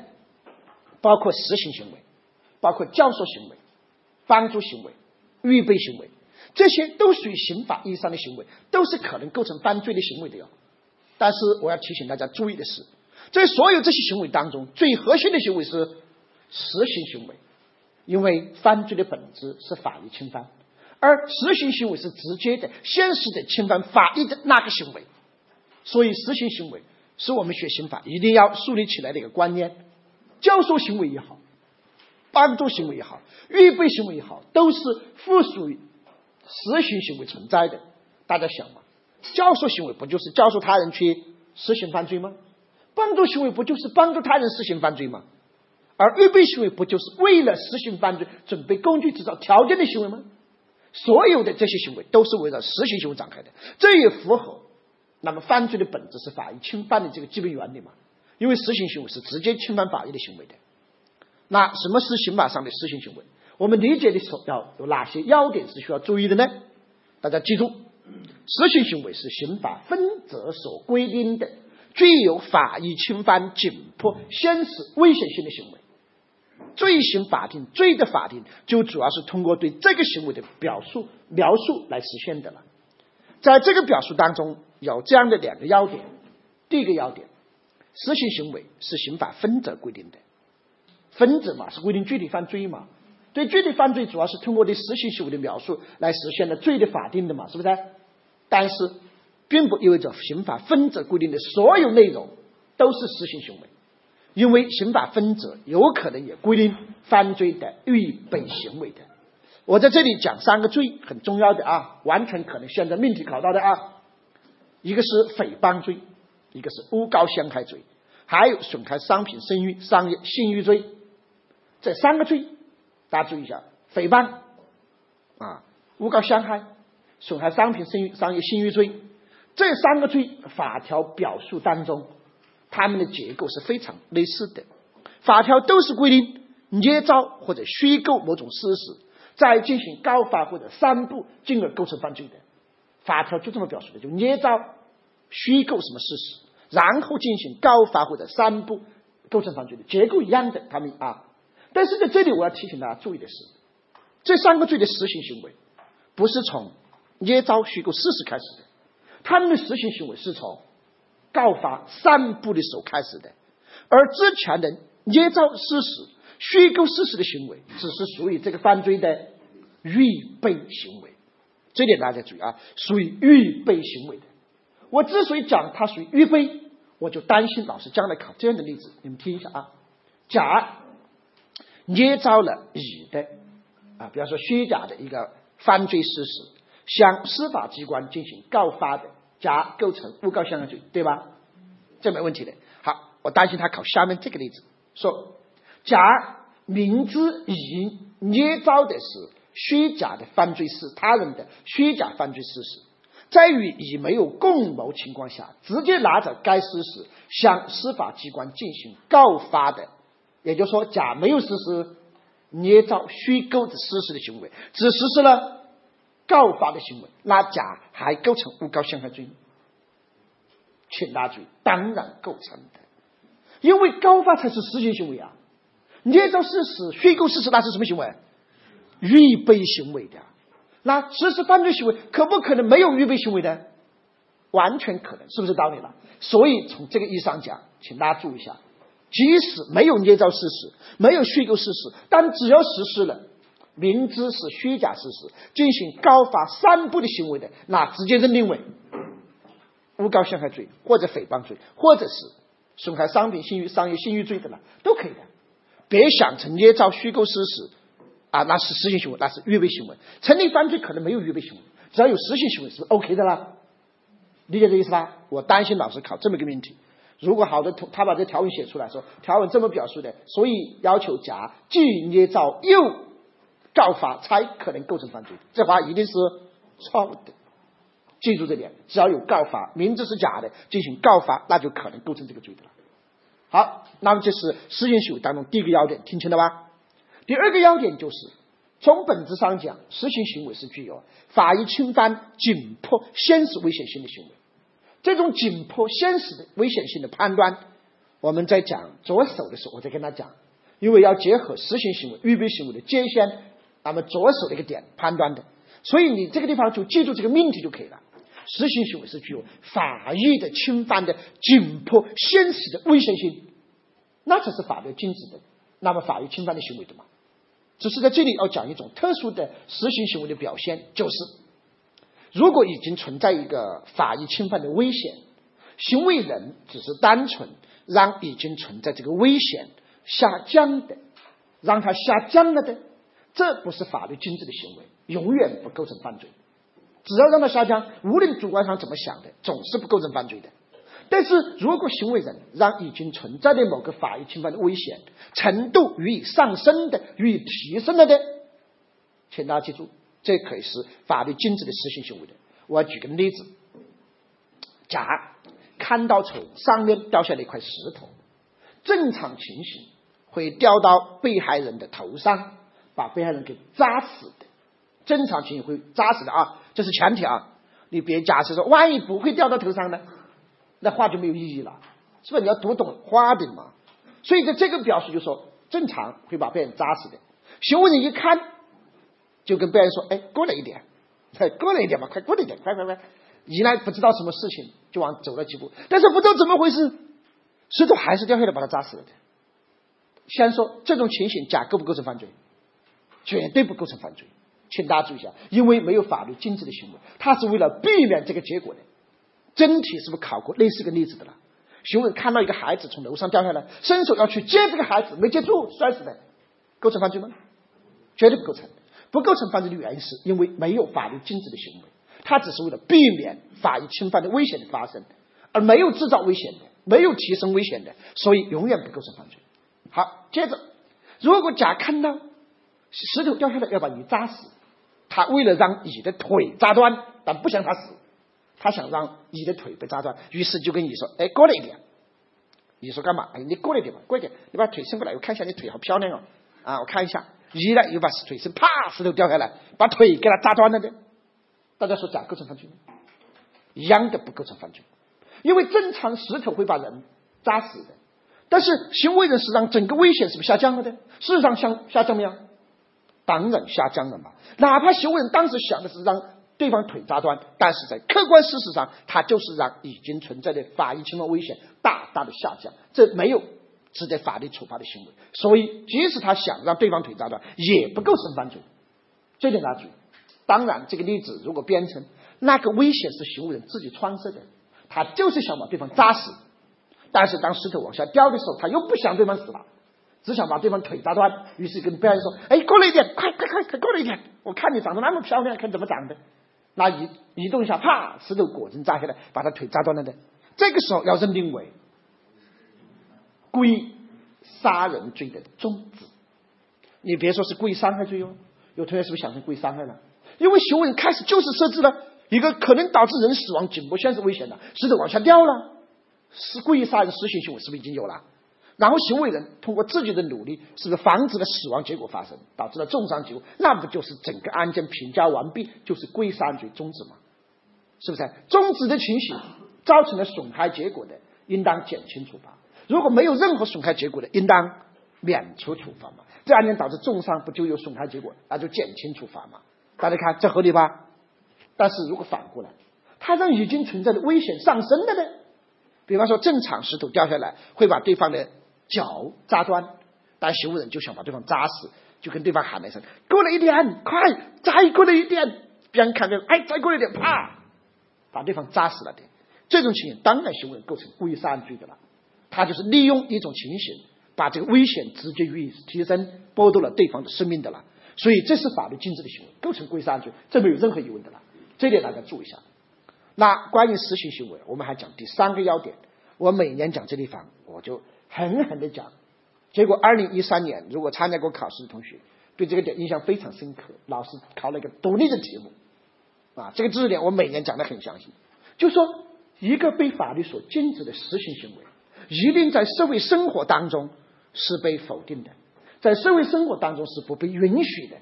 包括实行行为，包括教唆行为、帮助行为、预备行为。这些都属于刑法意义上的行为，都是可能构成犯罪的行为的哟。但是我要提醒大家注意的是，在所有这些行为当中，最核心的行为是实行行为，因为犯罪的本质是法律侵犯，而实行行为是直接的、现实的侵犯法律的那个行为。所以，实行行为是我们学刑法一定要树立起来的一个观念。教唆行为也好，帮助行为也好，预备行为也好，都是附属于。实行行为存在的，大家想嘛？教唆行为不就是教唆他人去实行犯罪吗？帮助行为不就是帮助他人实行犯罪吗？而预备行为不就是为了实行犯罪准备工具、制造条件的行为吗？所有的这些行为都是围绕实行行为展开的，这也符合那么犯罪的本质是法益侵犯的这个基本原理嘛？因为实行行为是直接侵犯法益的行为的。那什么是刑法上的实行行为？我们理解的时候要有哪些要点是需要注意的呢？大家记住，实行行为是刑法分则所规定的具有法益侵犯、紧迫、现实危险性的行为。罪行法定、罪的法定就主要是通过对这个行为的表述、描述来实现的了。在这个表述当中有这样的两个要点：第一个要点，实行行为是刑法分则规定的，分则嘛是规定具体犯罪嘛。对具体犯罪，主要是通过对实行行为的描述来实现的罪的法定的嘛，是不是？但是，并不意味着刑法分则规定的所有内容都是实行行为，因为刑法分则有可能也规定犯罪的预备行为的。我在这里讲三个罪，很重要的啊，完全可能现在命题考到的啊，一个是诽谤罪，一个是诬告陷害罪，还有损害商品声誉、商业信誉罪，这三个罪。大家注意一下，诽谤啊，诬告陷害，损害商品声誉、商业信誉罪，这三个罪法条表述当中，它们的结构是非常类似的。法条都是规定捏造或者虚构某种事实，再进行告发或者散布，进而构成犯罪的。法条就这么表述的，就捏造、虚构什么事实，然后进行告发或者散布，构成犯罪的。结构一样的，他们啊。但是在这里，我要提醒大家注意的是，这三个罪的实行行为不是从捏造虚构事实开始的，他们的实行行为是从告发散布的时候开始的，而之前的捏造事实、虚构事实的行为，只是属于这个犯罪的预备行为。这点大家注意啊，属于预备行为的。我之所以讲它属于预备，我就担心老师将来考这样的例子，你们听一下啊，甲。捏造了乙的啊，比方说虚假的一个犯罪事实，向司法机关进行告发的，甲构成诬告陷害罪，对吧？这没问题的。好，我担心他考下面这个例子，说甲明知乙捏造的是虚假的犯罪事，他人的虚假犯罪事实，在与乙没有共谋情况下，直接拿着该事实向司法机关进行告发的。也就是说，甲没有实施捏造、虚构的事实的行为，只实施了告发的行为，那甲还构成诬告陷害罪，请大家注意，当然构成的，因为告发才是实行行为啊，捏造事实、虚构事实那是什么行为？预备行为的，那实施犯罪行为可不可能没有预备行为的？完全可能，是不是道理了？所以从这个意义上讲，请大家注意一下。即使没有捏造事实，没有虚构事实，但只要实施了明知是虚假事实进行告发散布的行为的，那直接认定为诬告陷害罪，或者诽谤罪，或者是损害商品信誉、商业信誉罪的了，都可以的。别想成捏造虚构事实啊，那是实行行为，那是预备行为。成立犯罪可能没有预备行为，只要有实行行为是 OK 的啦。理解这意思吧？我担心老师考这么一个命题。如果好的，他把这条文写出来说，条文这么表述的，所以要求甲既捏造又告发，才可能构成犯罪。这话一定是错误的。记住这点，只要有告发，明知是假的进行告发，那就可能构成这个罪的了。好，那么这是实行行为当中第一个要点，听清了吧？第二个要点就是，从本质上讲，实行行为是具有法益侵犯、紧迫、现实危险性的行为。这种紧迫、现实的危险性的判断，我们在讲着手的时候，我再跟他讲，因为要结合实行行为、预备行为的界限，那么着手的一个点判断的，所以你这个地方就记住这个命题就可以了。实行行为是具有法益的侵犯的紧迫、现实的危险性，那才是法律禁止的，那么法益侵犯的行为的嘛。只是在这里要讲一种特殊的实行行为的表现，就是如果已经存在一个法益侵犯的危险，行为人只是单纯让已经存在这个危险下降的，让它下降了的，这不是法律禁止的行为，永远不构成犯罪。只要让它下降，无论主观上怎么想的，总是不构成犯罪的。但是如果行为人让已经存在的某个法益侵犯的危险程度予以上升的、予以提升了的，请大家记住，这可以是法律禁止的实行行为的。我要举个例子：甲看到从上面掉下来一块石头，正常情形会掉到被害人的头上，把被害人给扎死的。正常情形会扎死的啊，这是前提啊。你别假设说，万一不会掉到头上呢？那话就没有意义了，是吧？你要读懂花的嘛。所以在这个表述就说，正常会把被人扎死的。行为人一看，就跟被人说：“哎，过来一点，快 过来一点嘛，快过来一点，快快快！”一来不知道什么事情，就往走了几步，但是不知道怎么回事，石头还是掉下来把他扎死了的。先说这种情形，甲构不构成犯罪？绝对不构成犯罪。请大家注意一下，因为没有法律禁止的行为，他是为了避免这个结果的。真题是不是考过类似个例子的了？询问看到一个孩子从楼上掉下来，伸手要去接这个孩子，没接住，摔死的，构成犯罪吗？绝对不构成。不构成犯罪的原因是因为没有法律禁止的行为，他只是为了避免法益侵犯的危险的发生，而没有制造危险的，没有提升危险的，所以永远不构成犯罪。好，接着，如果甲看到石头掉下来要把你扎死。他为了让乙的腿扎断，但不想他死，他想让你的腿被扎断，于是就跟你说：“哎，过来一点。”你说：“干嘛？哎，你过来一点吧，过来点，你把腿伸过来，我看一下你腿好漂亮哦。啊，我看一下。乙呢又把腿伸，啪，石头掉下来，把腿给他扎断了的。大家说咋构成犯罪吗？一样的不构成犯罪，因为正常石头会把人扎死的，但是行为人是让整个危险是不是下降了的？事实上下下降没有？当然下降了嘛。哪怕行为人当时想的是让对方腿扎断，但是在客观事实上，他就是让已经存在的法益侵犯危险大大的下降，这没有值得法律处罚的行为。所以，即使他想让对方腿扎断，也不构成犯罪。这点大家注意。当然，这个例子如果编成那个危险是行为人自己创设的，他就是想把对方扎死，但是当石头往下掉的时候，他又不想对方死了。只想把对方腿扎断，于是跟被害人说：“哎，过来一点，快快快，快过来一点！我看你长得那么漂亮，看怎么长的。”那移移动一下，啪，石头果真扎下来，把他腿扎断了的。这个时候要认定为故意杀人罪的中止。你别说是故意伤害罪哟，有同学是不是想成故意伤害了？因为行为人开始就是设置了一个可能导致人死亡、紧迫现实危险的石头往下掉了，是故意杀人实行行为是不是已经有了？然后行为人通过自己的努力，是不是防止了死亡结果发生，导致了重伤结果？那不就是整个案件评价完毕，就是故意杀罪终止吗？是不是？终止的情形造成了损害结果的，应当减轻处罚；如果没有任何损害结果的，应当免除处罚嘛。这案件导致重伤，不就有损害结果，那就减轻处罚嘛？大家看这合理吧？但是如果反过来，他让已经存在的危险上升了呢？比方说，正常石头掉下来会把对方的。脚扎断，但行为人就想把对方扎死，就跟对方喊了一声：“过来一点，快，再过来一点！”别人看见，哎，再过来一点，啪，把对方扎死了的。这种情形当然行为人构成故意杀人罪的了。他就是利用一种情形，把这个危险直接予以提升，剥夺了对方的生命的了。所以这是法律禁止的行为，构成故意杀人罪，这没有任何疑问的了。这点大家注意一下。那关于实行行为，我们还讲第三个要点。我每年讲这地方，我就。狠狠的讲，结果二零一三年，如果参加过考试的同学，对这个点印象非常深刻。老师考了一个独立的题目，啊，这个知识点我每年讲的很详细。就说一个被法律所禁止的实行行为，一定在社会生活当中是被否定的，在社会生活当中是不被允许的。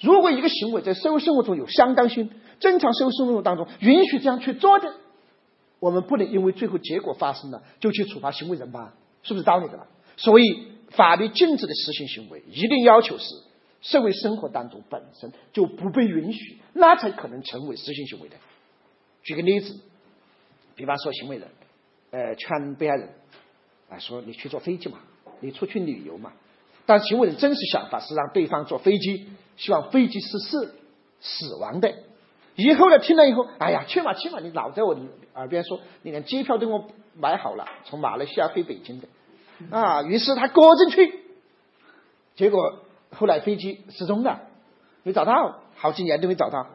如果一个行为在社会生活中有相当性，正常社会生活当中允许这样去做的，我们不能因为最后结果发生了就去处罚行为人吧？是不是道理的了？所以法律禁止的实行行为，一定要求是社会生活当中本身就不被允许，那才可能成为实行行为的。举个例子，比方说行为人，呃，劝被害人啊说你去坐飞机嘛，你出去旅游嘛，但行为人真实想法是让对方坐飞机，希望飞机失事死亡的。以后呢，听了以后，哎呀，去嘛去嘛，你老在我耳边说，你连机票都给我买好了，从马来西亚飞北京的，啊，于是他果真去，结果后来飞机失踪了，没找到，好几年都没找到，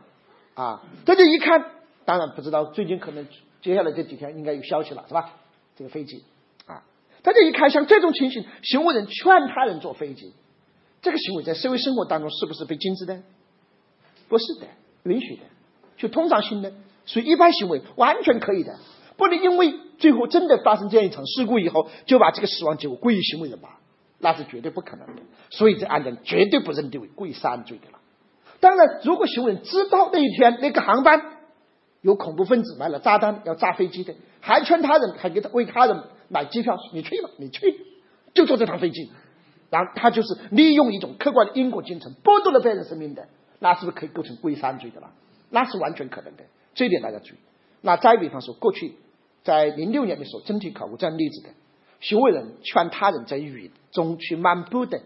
啊，这就一看，当然不知道，最近可能接下来这几天应该有消息了，是吧？这个飞机，啊，大家一看，像这种情形，行为人劝他人坐飞机，这个行为在社会生活当中是不是被禁止的？不是的，允许的。就通常性的，属于一般行为完全可以的，不能因为最后真的发生这样一场事故以后，就把这个死亡结果归于行为人吧，那是绝对不可能的。所以这案件绝对不认定为故意杀人罪的了。当然，如果行为人知道那一天那个航班有恐怖分子买了炸弹要炸飞机的，还劝他人，还给他为他人买机票，你去吧，你去，就坐这趟飞机，然后他就是利用一种客观的因果进程剥夺了别人生命的，那是不是可以构成故意杀人罪的了？那是完全可能的，这一点大家注意。那再比方说，过去在零六年的时候，真题考过这样例子的：行为人劝他人在雨中去漫步的，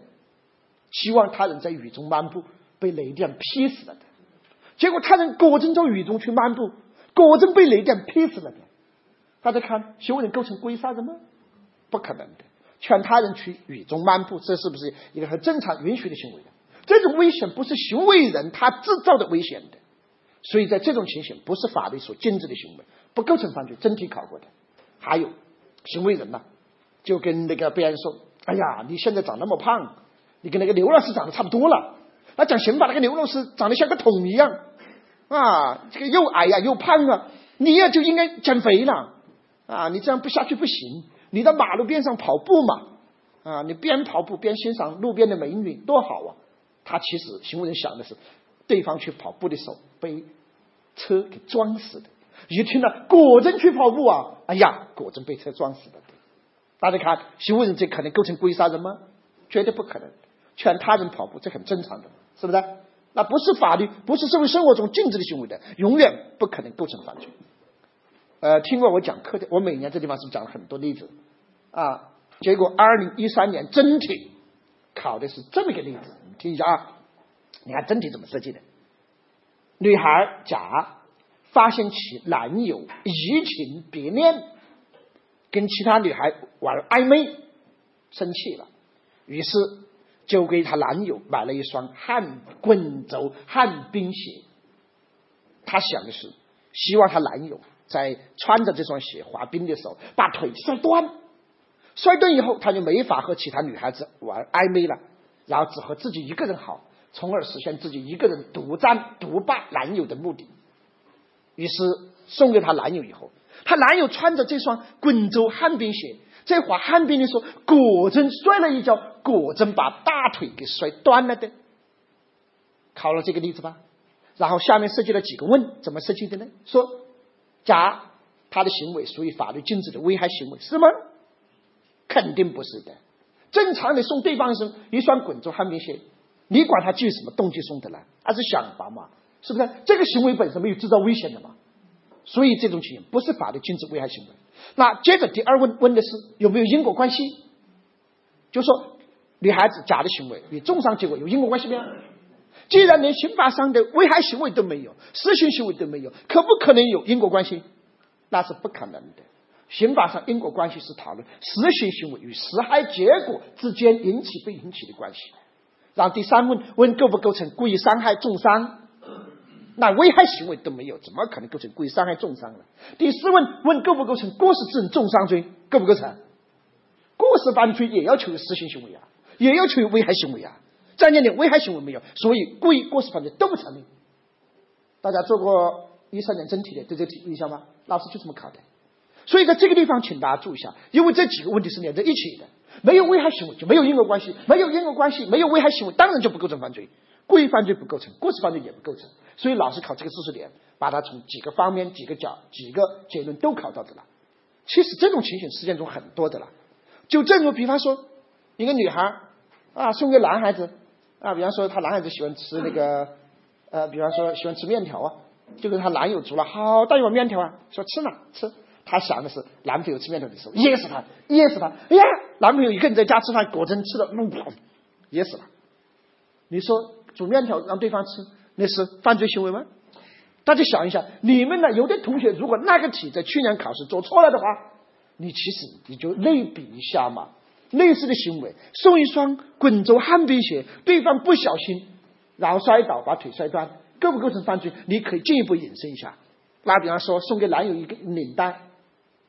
希望他人在雨中漫步，被雷电劈死了的。结果他人果真在雨中去漫步，果真被雷电劈死了的。大家看，行为人构成故意杀人吗？不可能的。劝他人去雨中漫步，这是不是一个很正常、允许的行为的？这种危险不是行为人他制造的危险的。所以在这种情形，不是法律所禁止的行为，不构成犯罪。真题考过的，还有行为人呐，就跟那个被害人说：“哎呀，你现在长那么胖，你跟那个刘老师长得差不多了。”那讲刑法，那个刘老师长得像个桶一样啊，这个又矮呀又胖啊，你也就应该减肥了啊！你这样不下去不行，你到马路边上跑步嘛啊，你边跑步边欣赏路边的美女，多好啊！他其实行为人想的是。对方去跑步的时候被车给撞死的，一听了果真去跑步啊！哎呀，果真被车撞死的。大家看，行为人这可能构成故意杀人吗？绝对不可能。劝他人跑步，这很正常的，是不是？那不是法律，不是社会生活中禁止的行为的，永远不可能构成犯罪。呃，听过我讲课的，我每年这地方是讲了很多例子啊。结果二零一三年真题考的是这么一个例子，你听一下啊。你看真题怎么设计的？女孩甲发现其男友移情别恋，跟其他女孩玩暧昧，生气了，于是就给她男友买了一双旱滚轴旱冰鞋。她想的是，希望她男友在穿着这双鞋滑冰的时候把腿摔断，摔断以后，她就没法和其他女孩子玩暧昧了，然后只和自己一个人好。从而实现自己一个人独占独霸男友的目的。于是送给她男友以后，她男友穿着这双滚轴旱冰鞋在滑旱冰的时候，果真摔了一跤，果真把大腿给摔断了的。考了这个例子吧，然后下面设计了几个问，怎么设计的呢？说甲他的行为属于法律禁止的危害行为，是吗？肯定不是的。正常的送对方一双一双滚轴旱冰鞋。你管他基于什么动机送的来？还是想法嘛？是不是？这个行为本身没有制造危险的嘛？所以这种情形不是法律禁止危害行为。那接着第二问问的是有没有因果关系？就说女孩子假的行为与重伤结果有因果关系没有？既然连刑法上的危害行为都没有，实行行为都没有，可不可能有因果关系？那是不可能的。刑法上因果关系是讨论实行行为与实害结果之间引起被引起的关系。然后第三问问构不构成故意伤害重伤？那危害行为都没有，怎么可能构成故意伤害重伤呢？第四问问构不构成过失致人重伤罪？构不构成？过失犯罪也要求有实行行为啊，也要求有危害行为啊。再念点危害行为没有，所以故意过失犯罪都不成立。大家做过一三年真题的，对这题印象吗？老师就这么考的。所以在这个地方，请大家注意一下，因为这几个问题是连在一起的。没有危害行为就没有因果关系，没有因果关系，没有危害行为，当然就不构成犯罪。故意犯罪不构成，过失犯罪也不构成。所以老师考这个知识点，把它从几个方面、几个角、几个结论都考到的了。其实这种情形实践中很多的了。就正如比方说，一个女孩啊送给男孩子啊，比方说她男孩子喜欢吃那个呃，比方说喜欢吃面条啊，就给她男友煮了好大一碗面条啊，说吃嘛吃。她想的是男朋友吃面条的时候噎死他，噎死他。哎呀，男朋友一个人在家吃饭，果真吃了，弄跑，噎死了。你说煮面条让对方吃，那是犯罪行为吗？大家想一下，你们呢？有的同学如果那个题在去年考试做错了的话，你其实你就类比一下嘛。类似的行为，送一双滚轴旱冰鞋，对方不小心然后摔倒把腿摔断，构不构成犯罪？你可以进一步引申一下。那比方说送给男友一个领带。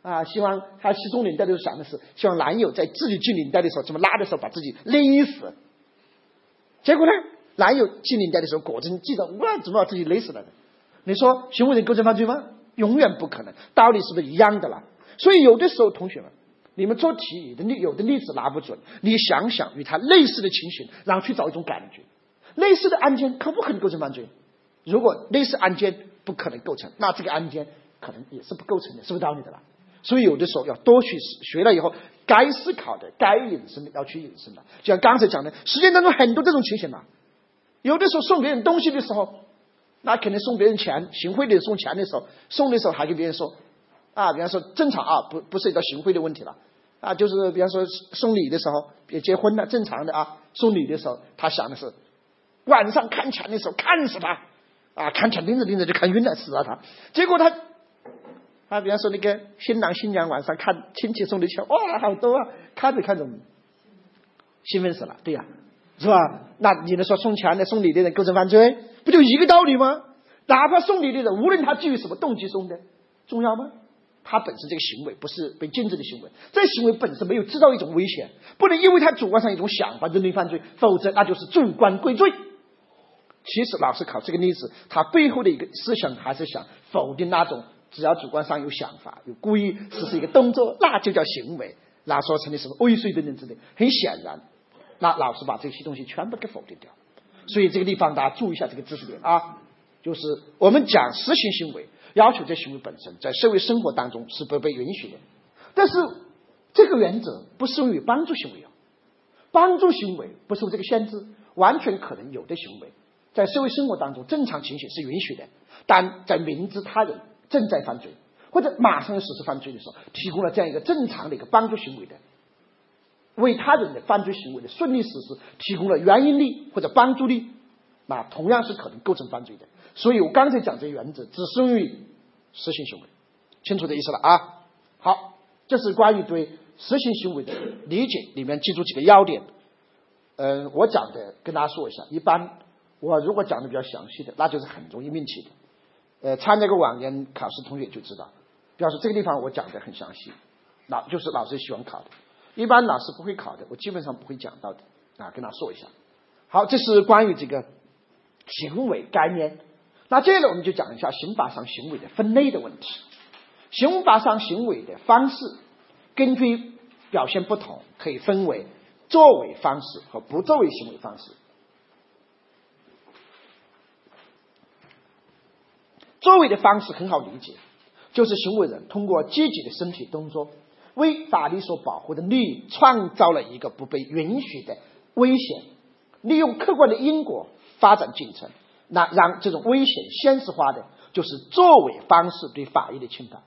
啊，希望他系中领带的时候想的是，希望男友在自己系领带的时候，怎么拉的时候把自己勒死。结果呢，男友系领带的时候果真系着，哇，怎么把自己勒死了呢？你说行为人构成犯罪吗？永远不可能，道理是不是一样的啦？所以有的时候同学们，你们做题的例有的例子拿不准，你想想与他类似的情形，然后去找一种感觉，类似的案件可不可能构成犯罪？如果类似案件不可能构成，那这个案件可能也是不构成的，是不是道理的啦？所以有的时候要多去学了以后，该思考的、该引申的要去引申的。就像刚才讲的，实践当中很多这种情形嘛。有的时候送别人东西的时候，那肯定送别人钱，行贿的送钱的时候，送的时候还跟别人说啊，比方说正常啊，不不涉及到行贿的问题了啊，就是比方说送礼的时候，别结婚了，正常的啊，送礼的时候他想的是晚上看钱的时候看死他啊，看钱盯着盯着就看晕了，死了他，结果他。啊，比方说那个新郎新娘晚上看亲戚送的钱，哇，好多啊！看着看着，兴奋死了，对呀，是吧？那你能说送钱的、送礼的人构成犯罪？不就一个道理吗？哪怕送礼的人，无论他基于什么动机送的，重要吗？他本身这个行为不是被禁止的行为，这行为本身没有制造一种危险，不能因为他主观上一种想法认定犯罪，否则那就是主观归罪。其实老师考这个例子，他背后的一个思想还是想否定那种。只要主观上有想法，有故意实施一个动作，那就叫行为。那说成立什么未遂等等之类。很显然，那老师把这些东西全部给否定掉。所以这个地方大家注意一下这个知识点啊，就是我们讲实行行为，要求这行为本身在社会生活当中是不被允许的。但是这个原则不适用于帮助行为啊，帮助行为不受这个限制，完全可能有的行为在社会生活当中正常情形是允许的，但在明知他人。正在犯罪或者马上要实施犯罪的时候，提供了这样一个正常的一个帮助行为的，为他人的犯罪行为的顺利实施提供了原因力或者帮助力，那同样是可能构成犯罪的。所以我刚才讲这原则只适用于实行行为，清楚的意思了啊？好，这是关于对实行行为的理解，里面记住几个要点。嗯，我讲的跟大家说一下，一般我如果讲的比较详细的，那就是很容易命题的。呃，参加过往年考试同学就知道，表示这个地方我讲的很详细，老就是老师喜欢考的，一般老师不会考的，我基本上不会讲到的啊，跟他说一下。好，这是关于这个行为概念。那接下来我们就讲一下刑法上行为的分类的问题。刑法上行为的方式，根据表现不同，可以分为作为方式和不作为行为方式。作为的方式很好理解，就是行为人通过积极的身体动作，为法律所保护的利益创造了一个不被允许的危险，利用客观的因果发展进程，那让这种危险现实化的，就是作为方式对法益的侵犯。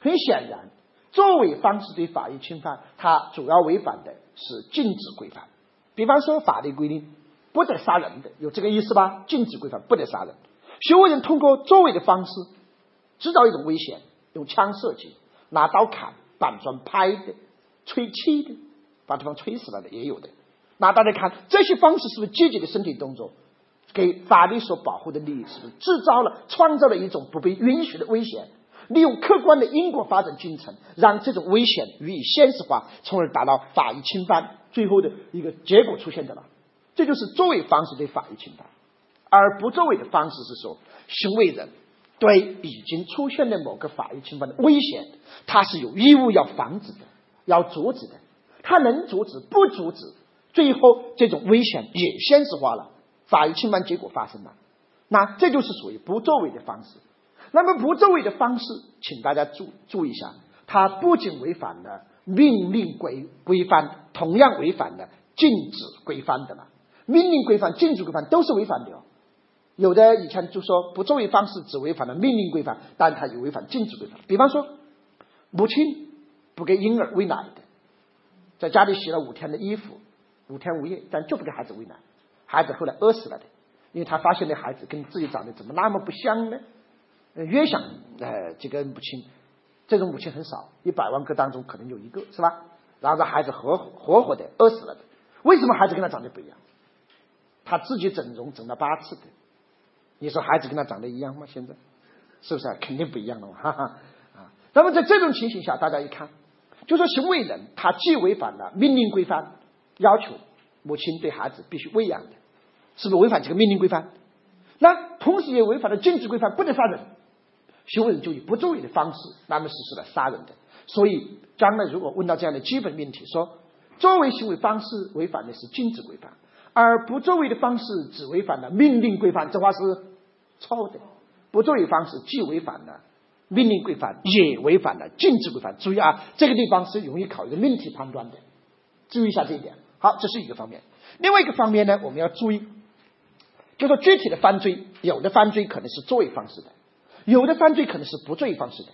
很显然，作为方式对法益侵犯，它主要违反的是禁止规范。比方说，法律规定不得杀人的，有这个意思吧？禁止规范不得杀人。行为人通过作为的方式制造一种危险，用枪射击、拿刀砍、板砖拍的、吹气的，把对方吹死了的也有的。那大家看这些方式是不是积极的身体动作，给法律所保护的利益是不是制造了、创造了一种不被允许的危险？利用客观的因果发展进程，让这种危险予以现实化，从而达到法益侵犯最后的一个结果出现的了。这就是作为方式对法益侵犯。而不作为的方式是说，行为人对已经出现的某个法律侵犯的危险，他是有义务要防止的，要阻止的。他能阻止不阻止，最后这种危险也现实化了，法律侵犯结果发生了，那这就是属于不作为的方式。那么不作为的方式，请大家注注意一下，它不仅违反了命令规规范，同样违反了禁止规范的嘛。命令规范、禁止规范都是违反的哦。有的以前就说不作为方式只违反了命令规范，但它也违反禁止规范。比方说，母亲不给婴儿喂奶的，在家里洗了五天的衣服，五天五夜，但就不给孩子喂奶，孩子后来饿死了的，因为他发现那孩子跟自己长得怎么那么不像呢？越想，呃，这个母亲，这种母亲很少，一百万个当中可能有一个，是吧？然后这孩子活活活的饿死了的，为什么孩子跟他长得不一样？他自己整容整了八次的，你说孩子跟他长得一样吗？现在是不是？肯定不一样了嘛，哈哈啊！那么在这种情形下，大家一看，就说行为人他既违反了命令规范，要求母亲对孩子必须喂养的，是不是违反这个命令规范？那同时也违反了禁止规范，不能杀人。行为人就以不作为的方式，那么实施了杀人的。所以将来如果问到这样的基本命题，说作为行为方式违反的是禁止规范。而不作为的方式只违反了命令规范，这话是错的。不作为方式既违反了命令规范，也违反了禁止规范。注意啊，这个地方是容易考一个命题判断的，注意一下这一点。好，这是一个方面。另外一个方面呢，我们要注意，就说具体的犯罪，有的犯罪可能是作为方式的，有的犯罪可能是不作为方式的。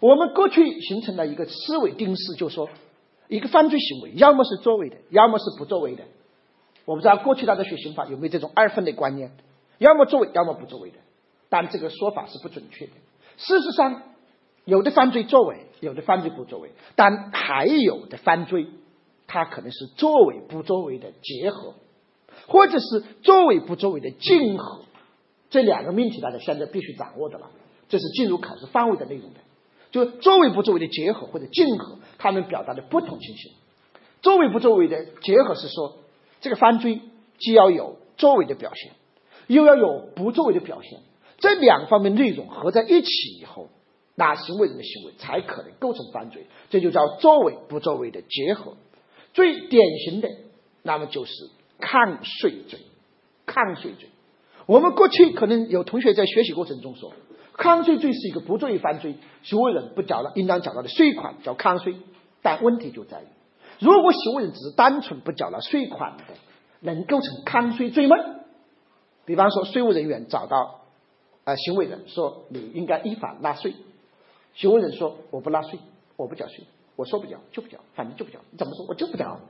我们过去形成了一个思维定式，就说一个犯罪行为要么是作为的，要么是不作为的。我不知道过去大家学刑法有没有这种二分的观念，要么作为，要么不作为的。但这个说法是不准确的。事实上，有的犯罪作为，有的犯罪不作为，但还有的犯罪，它可能是作为不作为的结合，或者是作为不作为的竞合。这两个命题大家现在必须掌握的了，这是进入考试范围的内容的。就作为不作为的结合或者竞合，它们表达的不同情形。作为不作为的结合是说。这个犯罪既要有作为的表现，又要有不作为的表现，这两方面内容合在一起以后，那行为人的行为才可能构成犯罪。这就叫作为不作为的结合。最典型的，那么就是抗税罪。抗税罪，我们过去可能有同学在学习过程中说，抗税罪是一个不作为犯罪，行为人不缴纳应当缴纳的税款叫抗税。但问题就在于。如果行为人只是单纯不缴纳税款的，能构成抗税罪吗？比方说，税务人员找到啊行为人说你应该依法纳税，行为人说我不纳税，我不缴税，我说不缴就不缴，反正就不缴，你怎么说我就不缴？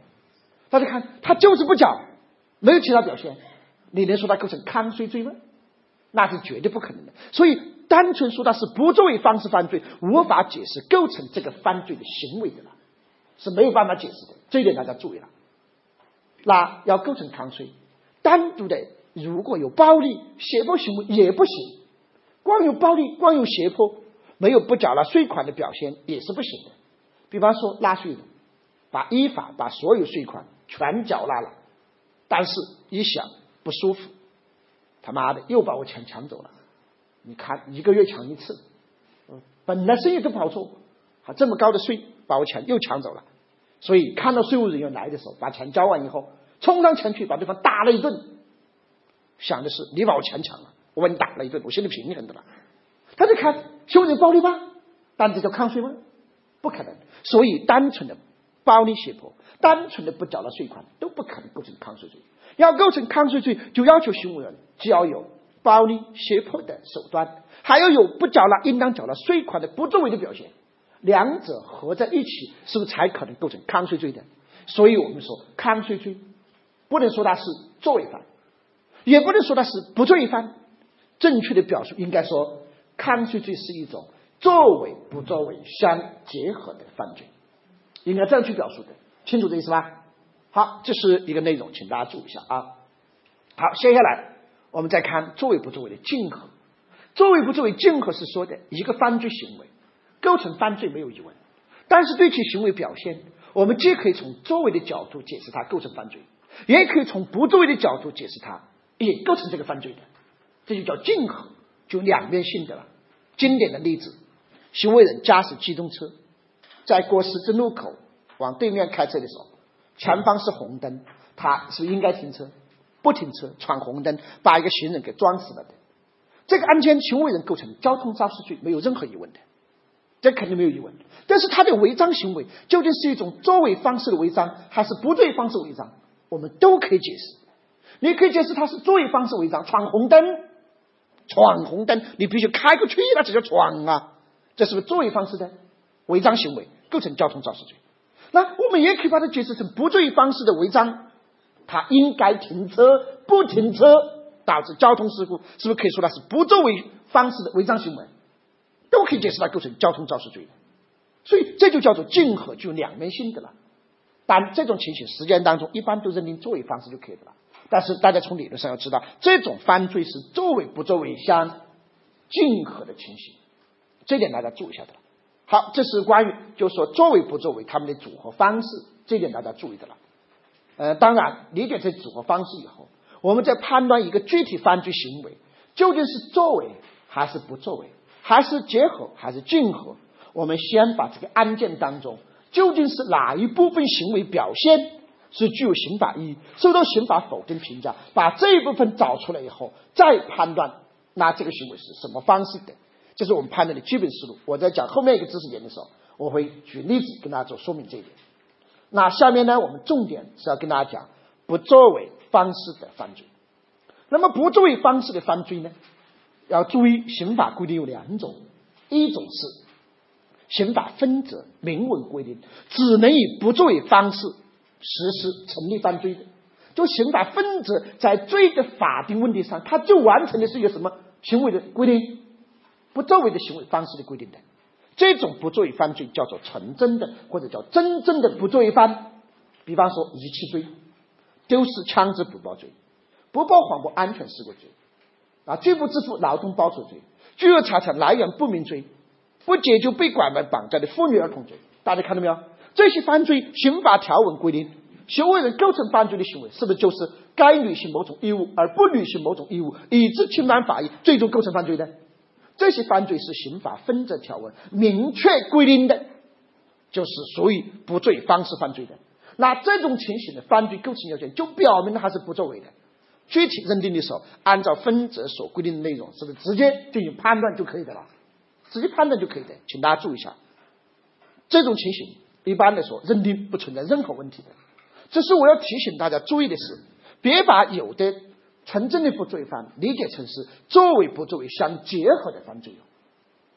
大家看他就是不缴，没有其他表现，你能说他构成抗税罪吗？那是绝对不可能的。所以，单纯说他是不作为方式犯罪，无法解释构成这个犯罪的行为的了。是没有办法解释的，这一点大家注意了。那要构成抗税，单独的如果有暴力胁迫行为也不行，光有暴力、光有胁迫，没有不缴纳税款的表现也是不行的。比方说纳税人把依法把所有税款全缴纳了，但是一想不舒服，他妈的又把我钱抢走了。你看一个月抢一次，本来生意都不好做，还这么高的税。把我钱又抢走了，所以看到税务人员来的时候，把钱交完以后，冲上前去把对方打了一顿，想的是你把我钱抢了，我把你打了一顿，我心里平衡的了。他就看行为人暴力吗？但这叫抗税吗？不可能。所以单纯的暴力胁迫，单纯的不缴纳税款都不可能构成抗税罪。要构成抗税罪，就要求行为人既要有暴力胁迫的手段，还要有不缴纳应当缴纳税款的不作为的表现。两者合在一起，是不是才可能构成抗税罪的？所以我们说，抗税罪不能说它是作为犯，也不能说它是不作为犯。正确的表述应该说，抗税罪是一种作为不作为相结合的犯罪，应该这样去表述的。清楚这意思吧？好，这是一个内容，请大家注意一下啊。好，接下来我们再看作为不作为的竞合。作为不作为竞合是说的一个犯罪行为。构成犯罪没有疑问，但是对其行为表现，我们既可以从作为的角度解释它构成犯罪，也可以从不作为的角度解释它也构成这个犯罪的，这就叫竞合。就两面性的了。经典的例子，行为人驾驶机动车，在过十字路口往对面开车的时候，前方是红灯，他是应该停车，不停车闯红灯，把一个行人给撞死了的。这个案件，行为人构成交通肇事罪，没有任何疑问的，这肯定没有疑问。但是他的违章行为究竟是一种作为方式的违章，还是不作为方式违章，我们都可以解释。你可以解释他是作为方式违章，闯红灯，闯红灯，你必须开过去，那这叫闯啊，这是不是作为方式的违章行为构成交通肇事罪？那我们也可以把它解释成不作为方式的违章，他应该停车，不停车导致交通事故，是不是可以说他是不作为方式的违章行为？都可以解释它构成交通肇事罪的。所以这就叫做竞合具有两面性的了。但这种情形实践当中一般都认定作为方式就可以了。但是大家从理论上要知道，这种犯罪是作为不作为相竞合的情形，这点大家注意一下的了。好，这是关于就是说作为不作为他们的组合方式，这点大家注意的了。呃，当然理解这组合方式以后，我们在判断一个具体犯罪行为究竟是作为还是不作为，还是结合还是竞合，我们先把这个案件当中究竟是哪一部分行为表现。是具有刑法意义，受到刑法否定评价，把这一部分找出来以后，再判断那这个行为是什么方式的，这是我们判断的基本思路。我在讲后面一个知识点的时候，我会举例子跟大家做说明这一点。那下面呢，我们重点是要跟大家讲不作为方式的犯罪。那么不作为方式的犯罪呢，要注意刑法规定有两种，一种是刑法分则明文规定，只能以不作为方式。实施成立犯罪的，就刑法分则在罪的法定问题上，它就完成的是一个什么行为的规定，不作为的行为方式的规定的。这种不作为犯罪叫做纯真的，或者叫真正的不作为犯。比方说遗弃罪、丢失枪支不报罪、不报谎报安全事故罪啊、拒不支付劳动报酬罪、巨额财产来源不明罪、不解救被拐卖绑架的妇女儿童罪。大家看到没有？这些犯罪刑法条文规定，行为人构成犯罪的行为，是不是就是该履行某种义务而不履行某种义务，以致侵犯法益，最终构成犯罪的？这些犯罪是刑法分则条文明确规定的，就是属于不罪方式犯罪的。那这种情形的犯罪构成要件，就表明它是不作为的。具体认定的时候，按照分则所规定的内容，是不是直接进行判断就可以的了？直接判断就可以的，请大家注意一下，这种情形。一般来说，认定不存在任何问题的。只是我要提醒大家注意的是，别把有的纯正的不罪犯理解成是作为不作为相结合的犯罪。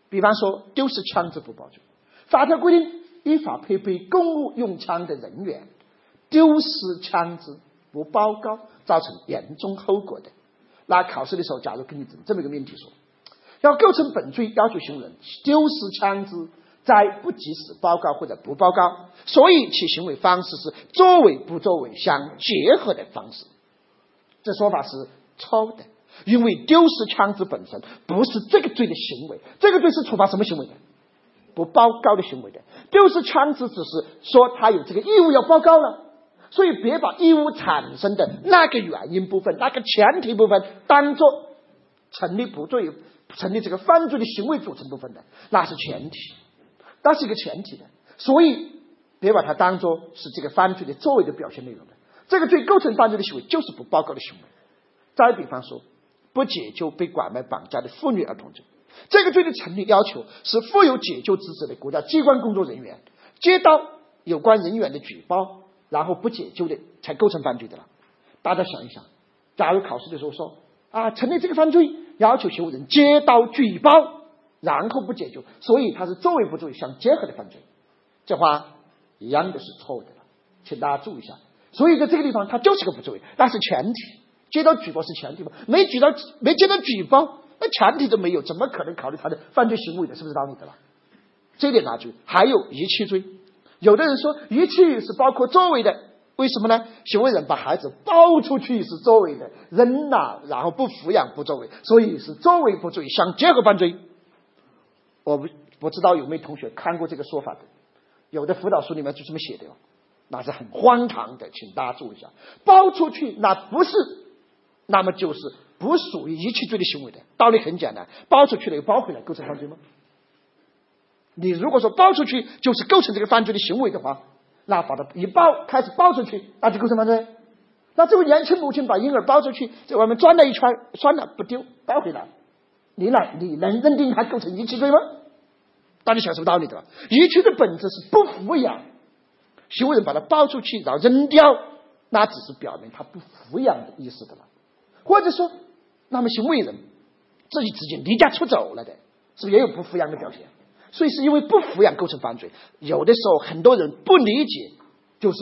比方说，丢失枪支不报罪，法条规定，依法配备公务用枪的人员丢失枪支不报告，造成严重后果的，那考试的时候，假如给你这么一个命题说，要构成本罪，要求行为人丢失枪支。在不及时报告或者不报告，所以其行为方式是作为不作为相结合的方式。这说法是错的，因为丢失枪支本身不是这个罪的行为，这个罪是处罚什么行为的？不报告的行为的。丢失枪支只是说他有这个义务要报告了，所以别把义务产生的那个原因部分、那个前提部分当做成立不罪、成立这个犯罪的行为组成部分的，那是前提。那是一个前提的，所以别把它当做是这个犯罪的作为的表现内容的。这个罪构成犯罪的行为就是不报告的行为。再比方说，不解救被拐卖绑架的妇女儿童罪，这个罪的成立要求是负有解救职责的国家机关工作人员接到有关人员的举报，然后不解救的才构成犯罪的了。大家想一想，假如考试的时候说啊，成立这个犯罪要求行为人接到举报。然后不解决，所以它是作为不作为相结合的犯罪，这话一样的是错误的了，请大家注意一下。所以在这个地方，它就是个不作为，那是前提。接到举报是前提嘛？没举到，没接到举报，那前提都没有，怎么可能考虑他的犯罪行为的？是不是道理的了？这点拿住。还有遗弃罪，有的人说遗弃是包括作为的，为什么呢？行为人把孩子抱出去是作为的，扔了然后不抚养不作为，所以是作为不作为相结合犯罪。我不不知道有没有同学看过这个说法的，有的辅导书里面就这么写的，那是很荒唐的，请大家注意一下。包出去那不是，那么就是不属于遗弃罪的行为的，道理很简单，包出去了又包回来，构成犯罪吗？你如果说包出去就是构成这个犯罪的行为的话，那把它一包开始包出去，那就构成犯罪。那这位年轻母亲把婴儿包出去，在外面转了一圈，算了不丢，包回来，你来，你能认定他构成遗弃罪吗？大家想什么道理对吧？遗弃的本质是不抚养，行为人把它抱出去然后扔掉，那只是表明他不抚养的意思的了。或者说，那么行为人自己直接离家出走了的，是不是也有不抚养的表现？所以是因为不抚养构成犯罪。有的时候很多人不理解，就是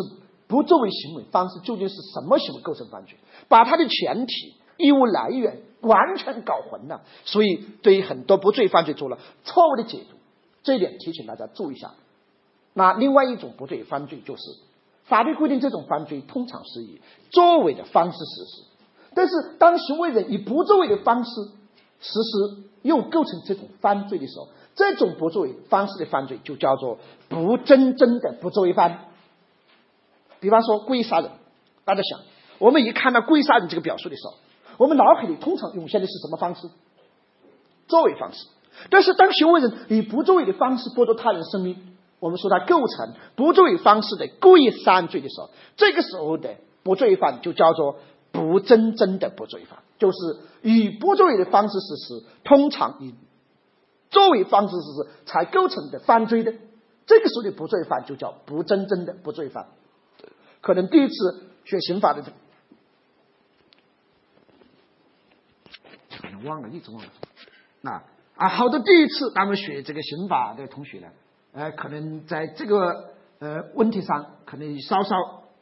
不作为行为方式究竟是什么行为构成犯罪，把它的前提、义务来源完全搞混了，所以对于很多不罪犯罪做了错误的解读。这一点提醒大家注意一下。那另外一种不罪犯罪就是法律规定，这种犯罪通常是以作为的方式实施。但是，当行为人以不作为的方式实施，又构成这种犯罪的时候，这种不作为方式的犯罪就叫做不真正的不作为犯。比方说故意杀人，大家想，我们一看到故意杀人这个表述的时候，我们脑海里通常涌现的是什么方式？作为方式。但是，当行为人以不作为的方式剥夺他人生命，我们说他构成不作为方式的故意杀人罪的时候，这个时候的不作为犯就叫做。不真正的不罪犯，就是以不作为的方式实施，通常以作为方式实施才构成的犯罪的，这个时候的不罪犯就叫不真正的不罪犯。可能第一次学刑法的，可能忘了，一直忘了。那啊，好多第一次咱们学这个刑法的同学呢，呃，可能在这个呃问题上，可能稍稍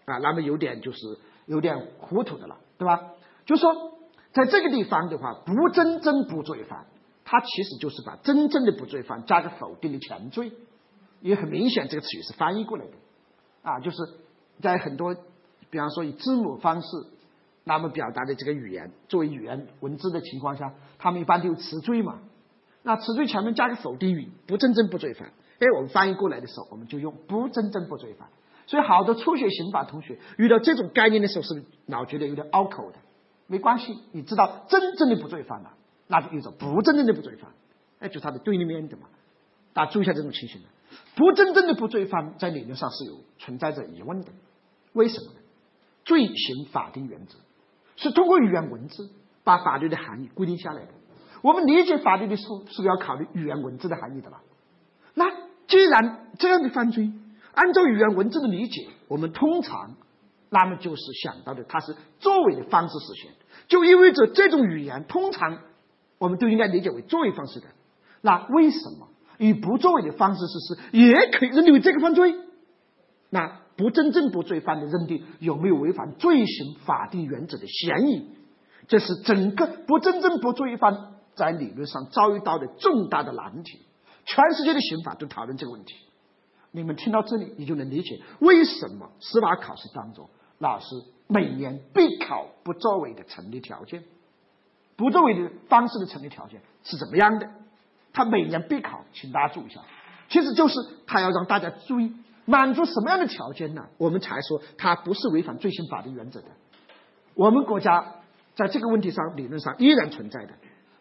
啊，那么有点就是。有点糊涂的了，对吧？就说在这个地方的话，不真正不罪犯，它其实就是把真正的不罪犯加个否定的前缀，也很明显，这个词语是翻译过来的啊，就是在很多，比方说以字母方式那么表达的这个语言作为语言文字的情况下，他们一般都有词缀嘛，那词缀前面加个否定语，不真正不罪犯，哎，我们翻译过来的时候，我们就用不真正不罪犯。所以，好多初学刑法同学遇到这种概念的时候，是老觉得有点拗口的。没关系，你知道真正的不罪犯了，那就一种不真正的不罪犯，哎，就它的对立面的嘛。大家注意一下这种情形不真正的不罪犯在理论上是有存在着疑问的。为什么呢？罪行法定原则是通过语言文字把法律的含义规定下来的。我们理解法律的时候，是不是要考虑语言文字的含义的吧？那既然这样的犯罪，按照语言文字的理解，我们通常那么就是想到的，它是作为的方式实现，就意味着这种语言通常我们都应该理解为作为方式的。那为什么以不作为的方式实施也可以认定为这个犯罪？那不真正不罪犯的认定有没有违反罪行法定原则的嫌疑？这是整个不真正不罪犯在理论上遭遇到的重大的难题。全世界的刑法都讨论这个问题。你们听到这里，你就能理解为什么司法考试当中老师每年必考不作为的成立条件，不作为的方式的成立条件是怎么样的？他每年必考，请大家注意一下，其实就是他要让大家注意满足什么样的条件呢？我们才说他不是违反罪行法定原则的。我们国家在这个问题上理论上依然存在的。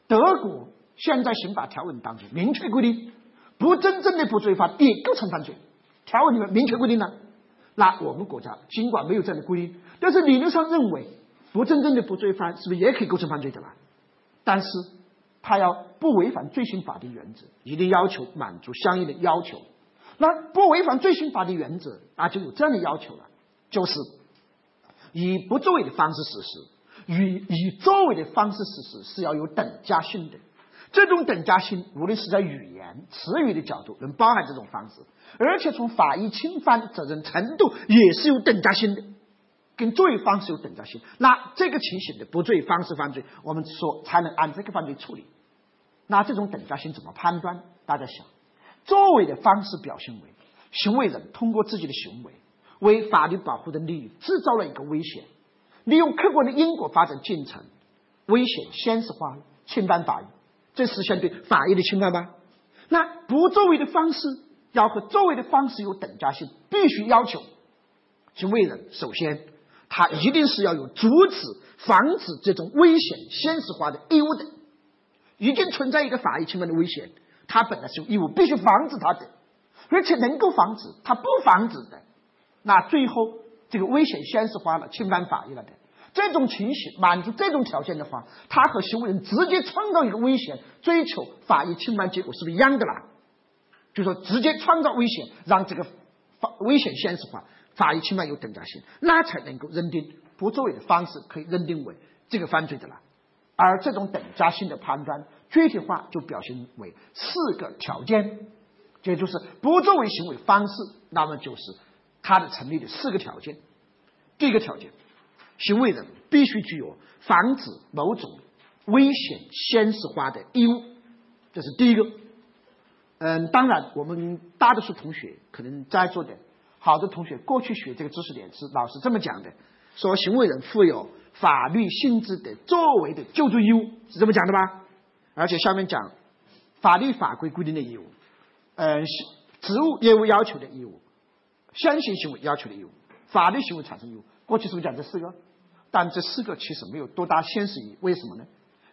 德国现在刑法条文当中明确规定。不真正的不罪犯也构成犯罪，条文里面明确规定了。那我们国家尽管没有这样的规定，但是理论上认为不真正的不罪犯是不是也可以构成犯罪的吧？但是他要不违反罪行法定原则，一定要求满足相应的要求。那不违反罪行法定原则，那就有这样的要求了，就是以不作为的方式实施，与以作为的方式实施是要有等价性的。这种等价性，无论是在语言词语的角度，能包含这种方式，而且从法益侵犯责任程度也是有等价性的，跟作为方式有等价性。那这个情形的不作为方式犯罪，我们说才能按这个犯罪处理。那这种等价性怎么判断？大家想，作为的方式表现为行为人通过自己的行为，为法律保护的利益制造了一个危险，利用客观的因果发展进程，危险现实化侵犯法益。这实现对法益的侵犯吧？那不作为的方式要和作为的方式有等价性，必须要求行为人首先他一定是要有阻止、防止这种危险现实化的义务的。已经存在一个法益侵犯的危险，他本来是有义务必须防止他的，而且能够防止，他不防止的，那最后这个危险现实化了，侵犯法益了的。这种情形满足这种条件的话，他和行为人直接创造一个危险，追求法益侵犯结果是不是一样的啦？就说直接创造危险，让这个法危险现实化，法益侵犯有等价性，那才能够认定不作为的方式可以认定为这个犯罪的啦。而这种等价性的判断，具体化就表现为四个条件，也就是不作为行为方式，那么就是它的成立的四个条件。第一个条件。行为人必须具有防止某种危险现实化的义务，这是第一个。嗯，当然，我们大多数同学可能在座的好多同学过去学这个知识点是老师这么讲的：说行为人负有法律性质的作为的救助义务，是这么讲的吧？而且下面讲法律法规规定的义务，嗯，职务业务要求的义务，先行行为要求的义务，法律行为产生义务。过去是不是讲这四个？但这四个其实没有多大现实意义，为什么呢？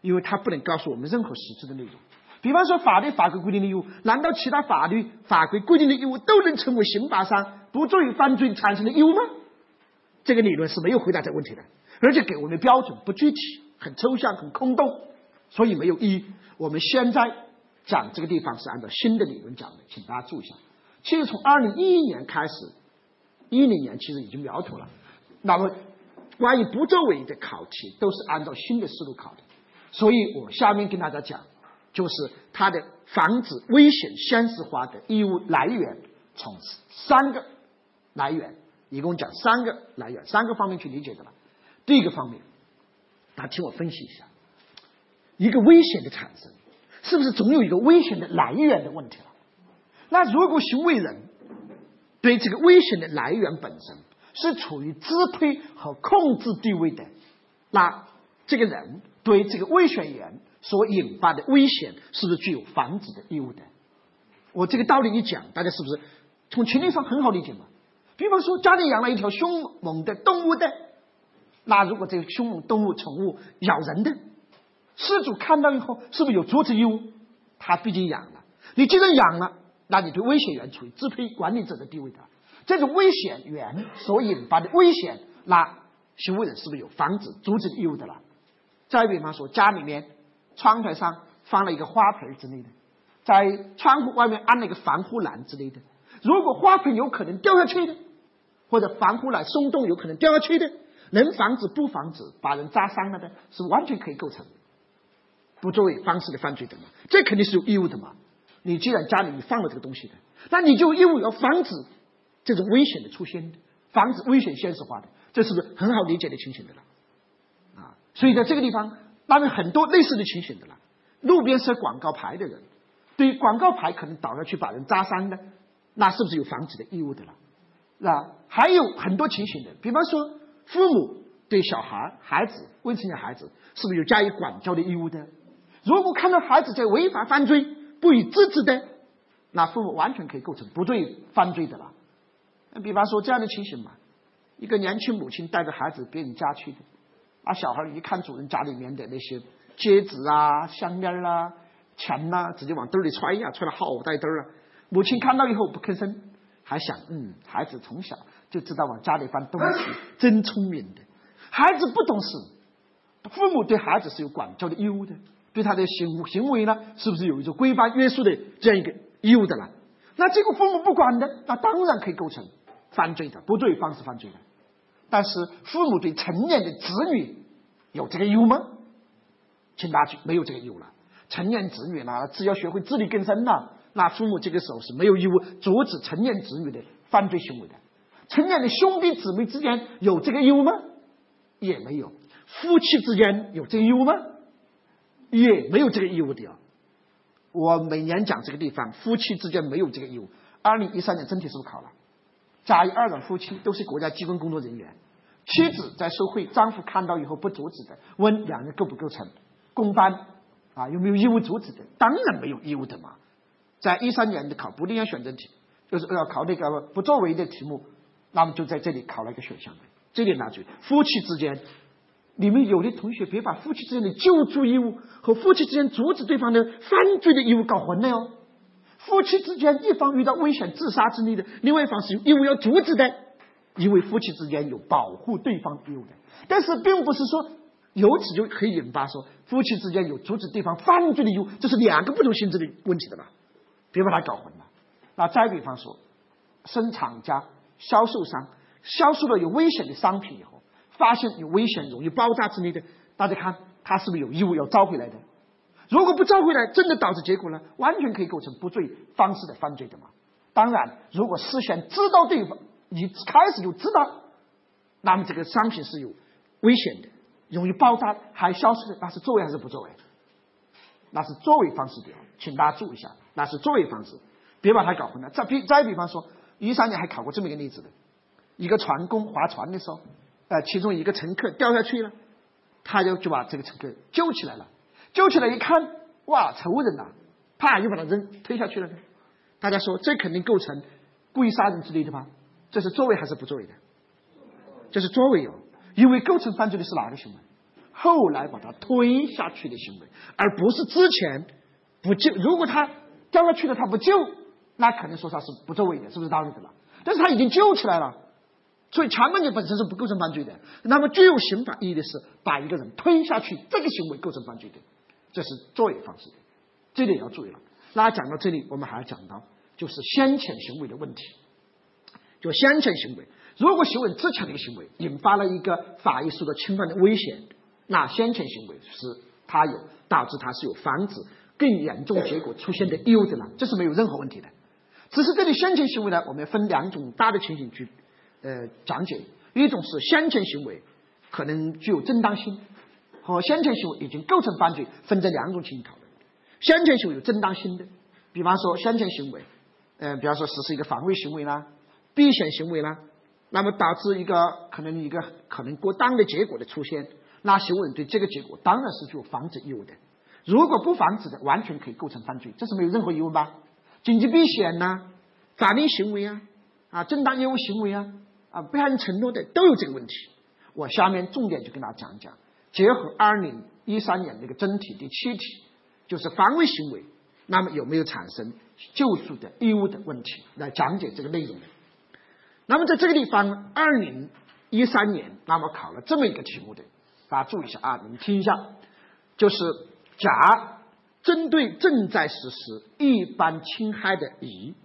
因为它不能告诉我们任何实质的内容。比方说，法律法规规定的义务，难道其他法律法规规定的义务都能成为刑法上不作为犯罪产生的义务吗？这个理论是没有回答这个问题的，而且给我们的标准不具体，很抽象，很空洞，所以没有意义。我们现在讲这个地方是按照新的理论讲的，请大家注意一下。其实从二零一一年开始，一零年其实已经苗头了，那么。关于不作为的考题都是按照新的思路考的，所以我下面跟大家讲，就是它的防止危险现实化的义务来源，从三个来源，一共讲三个来源，三个方面去理解的了。第一个方面，大家听我分析一下，一个危险的产生，是不是总有一个危险的来源的问题了？那如果行为人对这个危险的来源本身，是处于支配和控制地位的，那这个人对这个危险源所引发的危险，是不是具有防止的义务的？我这个道理一讲，大家是不是从情理上很好理解嘛？比方说，家里养了一条凶猛的动物的，那如果这个凶猛动物宠物咬人的，失主看到以后，是不是有阻止义务？他毕竟养了，你既然养了，那你对危险源处于支配管理者的地位的。这种危险源所引发的危险，那行为人是不是有防止、阻止义务的了？再比方说，家里面窗台上放了一个花盆之类的，在窗户外面安了一个防护栏之类的，如果花盆有可能掉下去的，或者防护栏松动有可能掉下去的，能防止不防止把人扎伤了的，是完全可以构成不作为方式的犯罪的嘛？这肯定是有义务的嘛？你既然家里你放了这个东西的，那你就义务要防止。这种危险的出现，防止危险现实化的，这是不是很好理解的情形的了？啊，所以在这个地方，当然很多类似的情形的了。路边设广告牌的人，对于广告牌可能倒下去把人扎伤的，那是不是有防止的义务的了？那还有很多情形的，比方说父母对小孩、孩子、未成年孩子，是不是有加以管教的义务的？如果看到孩子在违法犯罪不予制止的，那父母完全可以构成不对犯罪的了。那比方说这样的情形嘛，一个年轻母亲带着孩子别人家去的，啊，小孩一看主人家里面的那些戒指啊、项链啊、钱呐，直接往兜里揣呀，揣了好大兜啊。母亲看到以后不吭声，还想，嗯，孩子从小就知道往家里放东西，真聪明的。孩子不懂事，父母对孩子是有管教的义务的，对他的行行为呢，是不是有一种规范约束的这样一个义务的了？那这个父母不管的，那当然可以构成犯罪的，不作为方式犯罪的。但是父母对成年的子女有这个义务吗？请大家没有这个义务了。成年子女呢，只要学会自力更生了，那父母这个时候是没有义务阻止成年子女的犯罪行为的。成年的兄弟姊妹之间有这个义务吗？也没有。夫妻之间有这个义务吗？也没有这个义务的啊。我每年讲这个地方，夫妻之间没有这个义务。二零一三年真题是不是考了？甲乙二人夫妻都是国家机关工作人员，妻子在受贿，丈夫看到以后不阻止的，问两人构不构成公办啊？有没有义务阻止的？当然没有义务的嘛。在一三年的考不利选择题，就是要考那个不作为的题目，那么就在这里考了一个选项，这点拿注意。夫妻之间，你们有的同学别把夫妻之间的救助义务和夫妻之间阻止对方的犯罪的义务搞混了哟。夫妻之间一方遇到危险自杀之类的，另外一方是有义务要阻止的，因为夫妻之间有保护对方义务的。但是并不是说由此就可以引发说夫妻之间有阻止对方犯罪的义务，这是两个不同性质的问题的吧？别把它搞混了。那再比方说，生产家、销售商销售了有危险的商品以后，发现有危险、容易爆炸之类的，大家看他是不是有义务要召回来的？如果不召回来，真的导致结果呢，完全可以构成不罪方式的犯罪的嘛？当然，如果事先知道对方一开始就知道，那么这个商品是有危险的、容易爆炸还消失的，那是作为还是不作为？那是作为方式的，请大家注意一下，那是作为方式，别把它搞混了。再比再比方说，一三年还考过这么一个例子的，一个船工划船的时候，呃，其中一个乘客掉下去了，他就就把这个乘客救起来了。救起来一看，哇，仇人呐！啪，又把他扔推下去了。大家说，这肯定构成故意杀人之类的吧？这是作为还是不作为的？这是作为哦，因为构成犯罪的是哪个行为？后来把他推下去的行为，而不是之前不救。如果他掉下去了，他不救，那肯定说他是不作为的，是不是道理的了？但是他已经救起来了，所以强暴罪本身是不构成犯罪的。那么具有刑法意义的是把一个人推下去，这个行为构成犯罪的。这是作业方式，这点要注意了。那讲到这里，我们还要讲到就是先遣行为的问题。就先遣行为，如果行为之前的一个行为引发了一个法益受到侵犯的危险，那先遣行为是它有导致它是有防止更严重结果出现的义务的呢，这是没有任何问题的。只是这里先遣行为呢，我们分两种大的情形去呃讲解，一种是先前行为可能具有正当性。和先前行为已经构成犯罪，分这两种情形讨论。先前行为有正当性的，比方说先前行为，嗯，比方说实施一个防卫行为啦、避险行为啦，那么导致一个可能一个可能过当的结果的出现，那行为人对这个结果当然是具有防止义务的。如果不防止的，完全可以构成犯罪，这是没有任何疑问吧？紧急避险呐、法律行为啊、啊正当业务行为啊、啊不按承诺的都有这个问题。我下面重点就跟大家讲讲。结合二零一三年那个真题第七题，就是防卫行为，那么有没有产生救助的义务的问题，来讲解这个内容。那么在这个地方，二零一三年那么考了这么一个题目的，大家注意一下啊，你们听一下，就是甲针对正在实施一般侵害的乙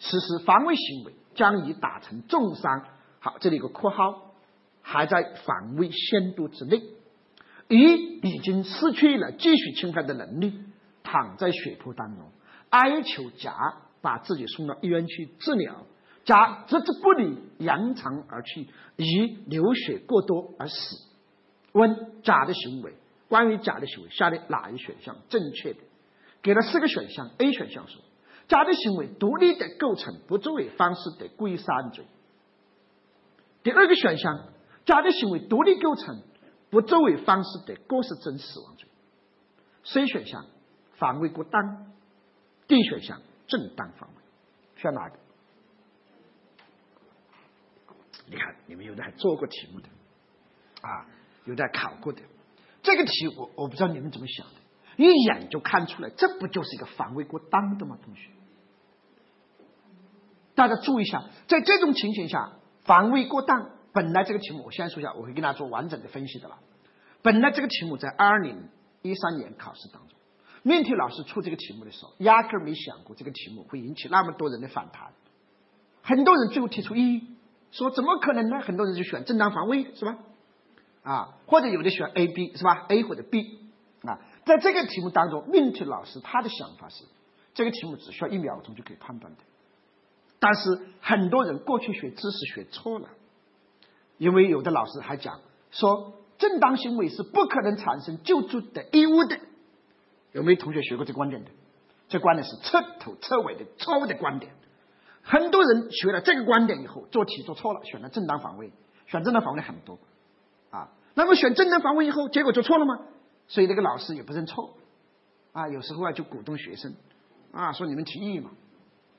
实施防卫行为，将乙打成重伤。好，这里有个括号，还在防卫限度之内。乙已经失去了继续侵害的能力，躺在血泊当中，哀求甲把自己送到医院去治疗。甲置之不理，扬长而去，乙流血过多而死。问甲的行为，关于甲的行为，下列哪一选项正确的？给了四个选项。A 选项说，甲的行为独立的构成不作为方式的故意杀人罪。第二个选项，甲的行为独立构成。不作为方式的过失致人死亡罪，C 选项防卫过当，D 选项正当防卫，选哪个？你看，你们有的还做过题目的，啊，有的考过的。这个题我我不知道你们怎么想的，一眼就看出来，这不就是一个防卫过当的吗？同学，大家注意一下，在这种情形下，防卫过当。本来这个题目我先说一下，我会跟大家做完整的分析的了。本来这个题目在二零一三年考试当中，命题老师出这个题目的时候，压根儿没想过这个题目会引起那么多人的反弹。很多人最后提出异议，说怎么可能呢？很多人就选正当防卫，是吧？啊，或者有的选 A、B，是吧？A 或者 B 啊，在这个题目当中，命题老师他的想法是，这个题目只需要一秒钟就可以判断的。但是很多人过去学知识学错了。因为有的老师还讲说，正当行为是不可能产生救助的义务的。有没有同学学过这观点的？这观点是彻头彻尾的错误的观点。很多人学了这个观点以后，做题做错了，选了正当防卫，选正当防卫很多啊。那么选正当防卫以后，结果就错了吗？所以那个老师也不认错啊。有时候啊，就鼓动学生啊，说你们提议嘛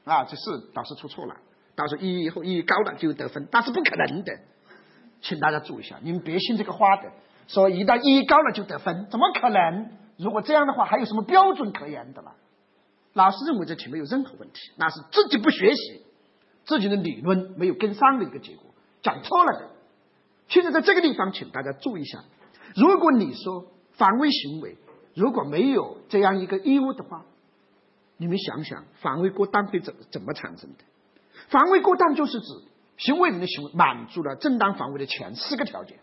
啊，这是导师出错了，到时候异议以后一高了就得分，那是不可能的。请大家注意一下，你们别信这个话的，说一旦一高了就得分，怎么可能？如果这样的话，还有什么标准可言的了？老师认为这题没有任何问题，那是自己不学习，自己的理论没有跟上的一个结果，讲错了的。现在在这个地方，请大家注意一下，如果你说防卫行为如果没有这样一个义务的话，你们想想，防卫过当会怎怎么产生的？防卫过当就是指行为人的行为满足了正当防卫的前四个条件：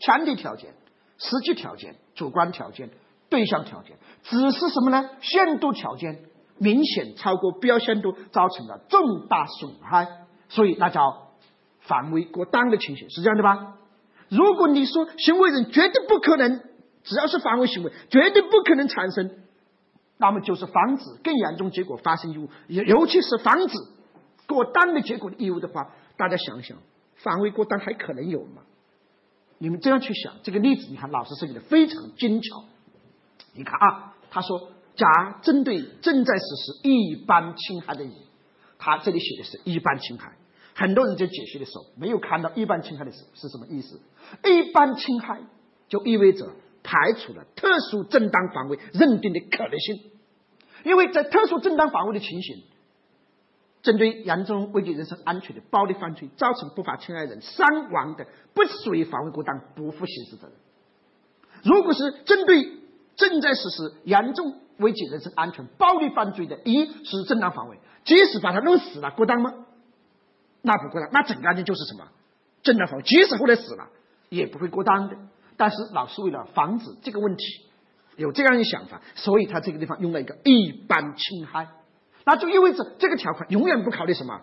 前提条件、实际条件、主观条件、对象条件，只是什么呢？限度条件。明显超过必要限度，造成了重大损害，所以那叫防卫过当的情形，是这样的吧？如果你说行为人绝对不可能，只要是防卫行为，绝对不可能产生，那么就是防止更严重结果发生义务，尤尤其是防止过当的结果的义务的话，大家想想，防卫过当还可能有吗？你们这样去想，这个例子，你看老师设计的非常精巧。你看啊，他说。甲针对正在实施一般侵害的乙，他这里写的是一般侵害。很多人在解析的时候没有看到一般侵害的是是什么意思？一般侵害就意味着排除了特殊正当防卫认定的可能性，因为在特殊正当防卫的情形，针对严重危及人身安全的暴力犯罪造成不法侵害人伤亡的，不属于防卫过当，不负刑事责任。如果是针对正在实施严重危及人身安全暴力犯罪的，一是正当防卫，即使把他弄死了，过当吗？那不过当，那整个案件就是什么正当防卫，即使后来死了，也不会过当的。但是老师为了防止这个问题，有这样一想法，所以他这个地方用了一个一般侵害，那就意味着这个条款永远不考虑什么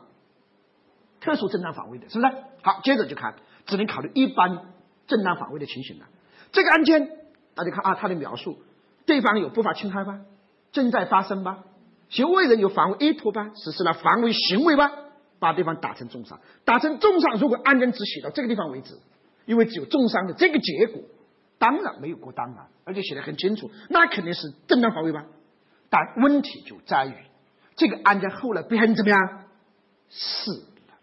特殊正当防卫的，是不是？好，接着就看，只能考虑一般正当防卫的情形了。这个案件大家看啊，他的描述。对方有不法侵害吧？正在发生吧？行为人有防卫意图吧？实施了防卫行为吧？把对方打成重伤，打成重伤。如果案件只写到这个地方为止，因为只有重伤的这个结果，当然没有过当啊，而且写的很清楚，那肯定是正当防卫吧？但问题就在于，这个案件后来被害人怎么样？死了？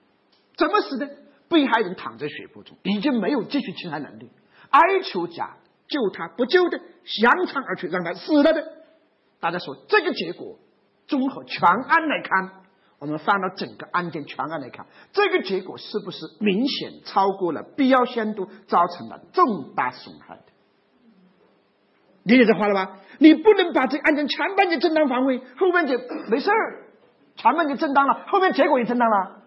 怎么死的？被害人躺在血泊中，已经没有继续侵害能力，哀求甲。救他不救的，扬长而去，让他死了的。大家说这个结果，综合全案来看，我们放到整个案件全案来看，这个结果是不是明显超过了必要限度，造成了重大损害的？理解这话了吧？你不能把这案件前半截正当防卫，后半截没事儿，前半截正当了，后面结果也正当了。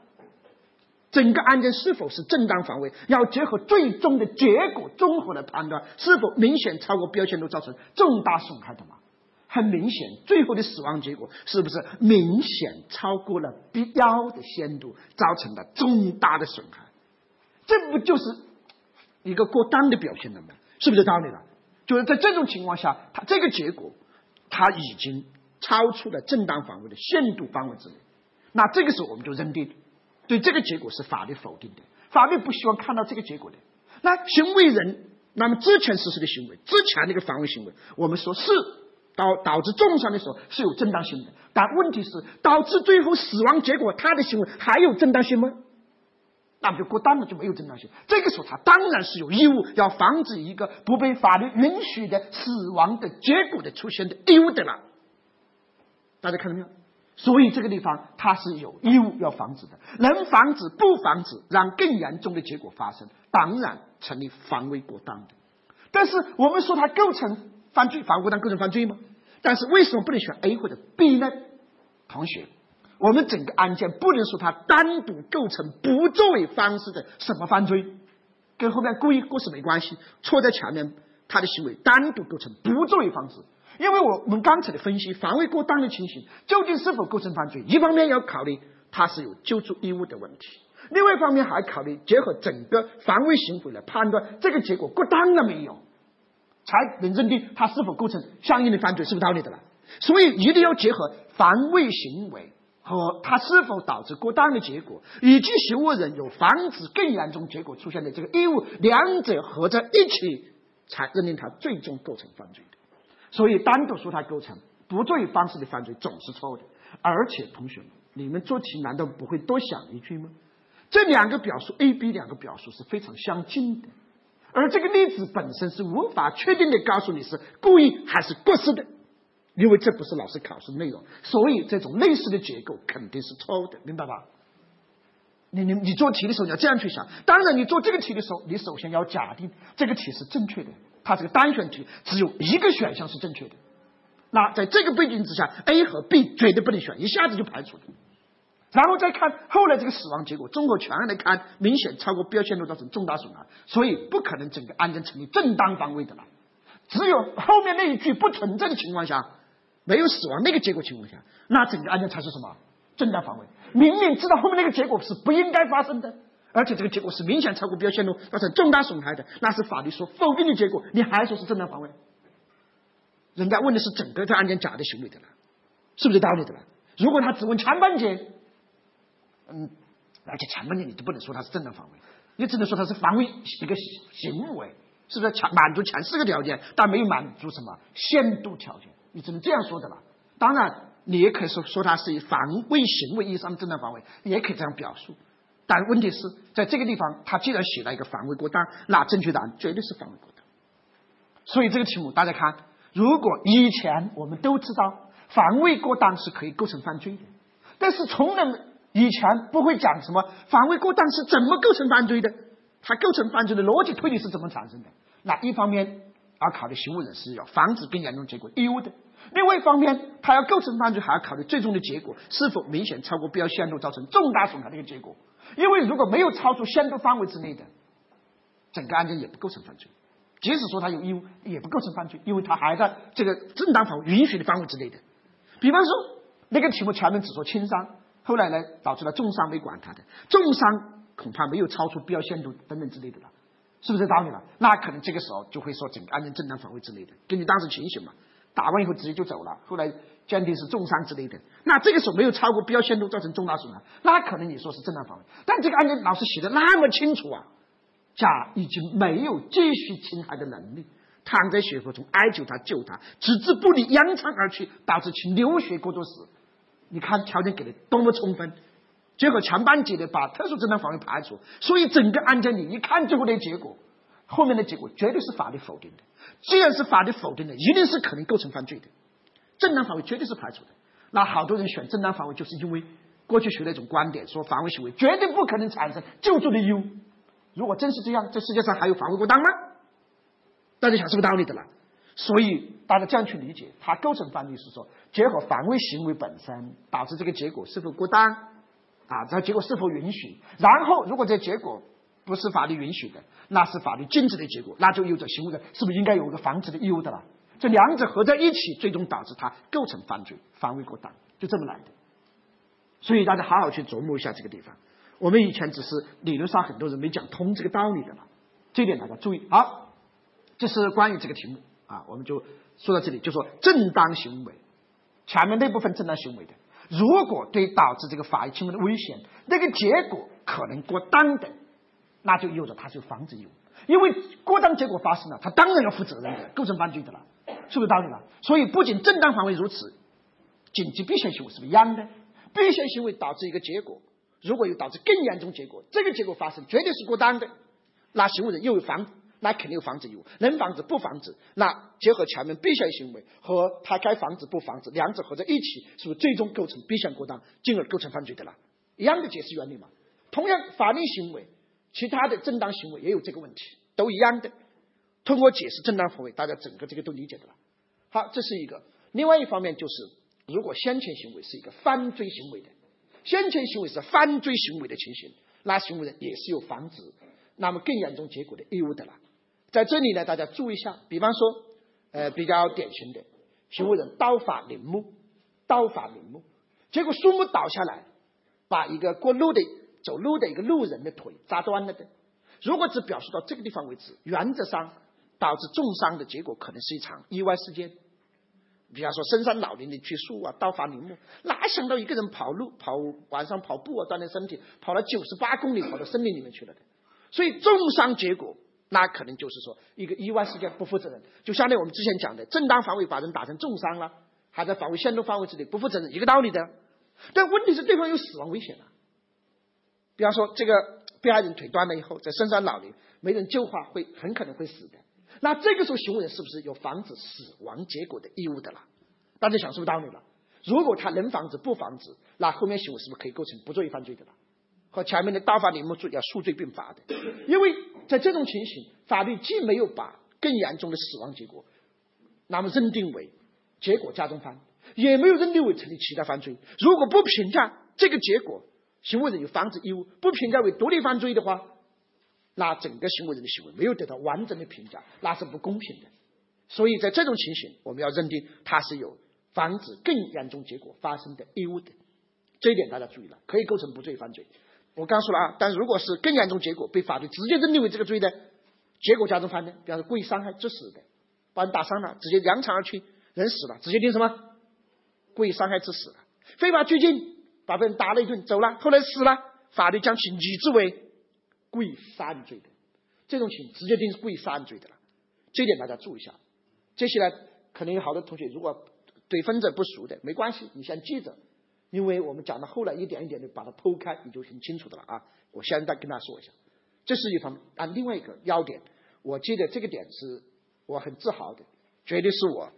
整个案件是否是正当防卫，要结合最终的结果综合来判断，是否明显超过标签度造成重大损害的嘛？很明显，最后的死亡结果是不是明显超过了必要的限度，造成了重大的损害？这不就是一个过当的表现了吗？是不是道理了？就是在这种情况下，他这个结果他已经超出了正当防卫的限度范围之内，那这个时候我们就认定。对这个结果是法律否定的，法律不希望看到这个结果的。那行为人那么之前实施的行为，之前那个防卫行为，我们说是导导致重伤的时候是有正当性的，但问题是导致最后死亡结果，他的行为还有正当性吗？那么就过当了，就没有正当性。这个时候他当然是有义务要防止一个不被法律允许的死亡的结果的出现的义务的了。大家看到没有？所以这个地方他是有义务要防止的，能防止不防止，让更严重的结果发生，当然成立防卫过当的。但是我们说它构成犯罪，防卫过当构成犯罪吗？但是为什么不能选 A 或者 B 呢？同学，我们整个案件不能说它单独构成不作为方式的什么犯罪，跟后面故意过失没关系，错在前面，他的行为单独构成不作为方式。因为我们刚才的分析，防卫过当的情形究竟是否构成犯罪？一方面要考虑他是有救助义务的问题，另外一方面还考虑结合整个防卫行为来判断这个结果过当了没有，才能认定他是否构成相应的犯罪，是不是道理的了？所以一定要结合防卫行为和他是否导致过当的结果，以及行为人有防止更严重结果出现的这个义务，两者合在一起，才认定他最终构成犯罪的。所以，单独说他构成不作为方式的犯罪总是错误的。而且，同学们，你们做题难道不会多想一句吗？这两个表述 A、B 两个表述是非常相近的，而这个例子本身是无法确定的告诉你是故意还是过失的，因为这不是老师考试内容，所以这种类似的结构肯定是错误的，明白吧？你你你做题的时候你要这样去想，当然你做这个题的时候，你首先要假定这个题是正确的，它是个单选题，只有一个选项是正确的。那在这个背景之下，A 和 B 绝对不能选，一下子就排除了。然后再看后来这个死亡结果，综合全案来看，明显超过必要限度，造成重大损害，所以不可能整个案件成立正当防卫的了。只有后面那一句不存在的情况下，没有死亡那个结果情况下，那整个案件才是什么正当防卫。明明知道后面那个结果是不应该发生的，而且这个结果是明显超过必要限度，造成重大损害的，那是法律所否定的结果，你还说是正当防卫？人家问的是整个这案件假的行为的了，是不是道理的了？如果他只问前半截，嗯，而且前半截你都不能说他是正当防卫，你只能说他是防卫一个行为，是不是强满足前四个条件，但没有满足什么限度条件，你只能这样说的了。当然，你也可以说说他是以防卫行为意义上的正当防卫，也可以这样表述。但问题是在这个地方，他既然写了一个防卫过当，那正确答案绝对是防卫过当。所以这个题目大家看。如果以前我们都知道防卫过当是可以构成犯罪的，但是从来以前不会讲什么防卫过当是怎么构成犯罪的，它构成犯罪的逻辑推理是怎么产生的？那一方面要考虑行为人是要防止更严重结果义务的，另外一方面他要构成犯罪还要考虑最终的结果是否明显超过必要限度，造成重大损害的一个结果。因为如果没有超出限度范围之内的，整个案件也不构成犯罪。即使说他有义务，也不构成犯罪，因为他还在这个正当范围允许的范围之内的。比方说，那个题目前面只说轻伤，后来呢导致了重伤没管他的，重伤恐怕没有超出必要限度等等之类的了，是不是？这道理了？那可能这个时候就会说整个案件正当防卫之类的，根据当时情形嘛，打完以后直接就走了，后来鉴定是重伤之类的，那这个时候没有超过必要限度造成重大损害，那可能你说是正当防卫，但这个案件老师写的那么清楚啊。甲已经没有继续侵害的能力，躺在血泊中哀求他救他，置之不理，扬长而去，导致其流血过多死。你看条件给的多么充分，结果全班级的把特殊正当防卫排除，所以整个案件你一看最后的结果，后面的结果绝对是法律否定的。既然是法律否定的，一定是可能构成犯罪的，正当防卫绝对是排除的。那好多人选正当防卫，就是因为过去学那种观点，说防卫行为绝对不可能产生救助的义务。如果真是这样，这世界上还有防卫过当吗？大家想是不是道理的了？所以大家这样去理解，它构成犯罪是说，结合防卫行为本身导致这个结果是否过当啊？这结果是否允许？然后如果这结果不是法律允许的，那是法律禁止的结果，那就有着行为人是不是应该有一个防止的义务的了？这两者合在一起，最终导致它构成犯罪，防卫过当，就这么来的。所以大家好好去琢磨一下这个地方。我们以前只是理论上很多人没讲通这个道理的了，这点大家注意。好，这是关于这个题目啊，我们就说到这里，就说正当行为，前面那部分正当行为的，如果对导致这个法益侵犯的危险，那个结果可能过当的，那就意味着他是有防止义务，因为过当结果发生了，他当然要负责任的，构成犯罪的了，是不是道理了？所以不仅正当防卫如此，紧急避险行为是不是一样的？避险行为导致一个结果。如果有导致更严重结果，这个结果发生绝对是过当的。那行为人又有防，那肯定有防止义务。能防止不防止，那结合前面避险行为和他该防止不防止，两者合在一起，是不是最终构成避险过当，进而构成犯罪的了？一样的解释原理嘛。同样，法律行为、其他的正当行为也有这个问题，都一样的。通过解释正当防卫，大家整个这个都理解的了。好，这是一个。另外一方面就是，如果先前行为是一个犯罪行为的。先前行为是犯罪行为的情形，那行为人也是有防止那么更严重结果的义务的了。在这里呢，大家注意一下，比方说，呃，比较典型的行为人刀法铃木，刀法铃木，结果树木倒下来，把一个过路的走路的一个路人的腿扎断了的。如果只表述到这个地方为止，原则上导致重伤的结果可能是一场意外事件。比方说，深山老林里去树啊，刀伐林木，哪想到一个人跑路、跑晚上跑步啊，锻炼身体，跑了九十八公里，跑到森林里面去了的。所以重伤结果，那可能就是说一个意外事件，不负责任。就相当于我们之前讲的，正当防卫把人打成重伤了，还在防卫限度范围之内，不负责任，一个道理的。但问题是，对方有死亡危险了。比方说，这个被害人腿断了以后，在深山老林没人救话，会很可能会死的。那这个时候，行为人是不是有防止死亡结果的义务的了？大家想是不是道理了？如果他能防止不防止，那后面行为是不是可以构成不作为犯罪的了？和前面的刀法铃木罪要数罪并罚的，因为在这种情形，法律既没有把更严重的死亡结果那么认定为结果加重犯，也没有认定为成立其他犯罪。如果不评价这个结果，行为人有防止义务，不评价为独立犯罪的话。那整个行为人的行为没有得到完整的评价，那是不公平的。所以在这种情形，我们要认定他是有防止更严重结果发生的义务的。这一点大家注意了，可以构成不罪犯罪。我刚说了啊，但如果是更严重结果被法律直接认定为这个罪的，结果加重犯的，比方说故意伤害致死的，把人打伤了，直接扬长而去，人死了，直接定什么？故意伤害致死了。非法拘禁，把别人打了一顿，走了，后来死了，法律将其拟制为。故意杀人罪的这种情，直接定是故意杀人罪的了。这一点大家注意一下。接下来，可能有好多同学如果对分则不熟的，没关系，你先记着，因为我们讲到后来一点一点的把它剖开，你就很清楚的了啊。我现在跟大家说一下，这是一方面。啊，另外一个要点，我记得这个点是我很自豪的，绝对是我，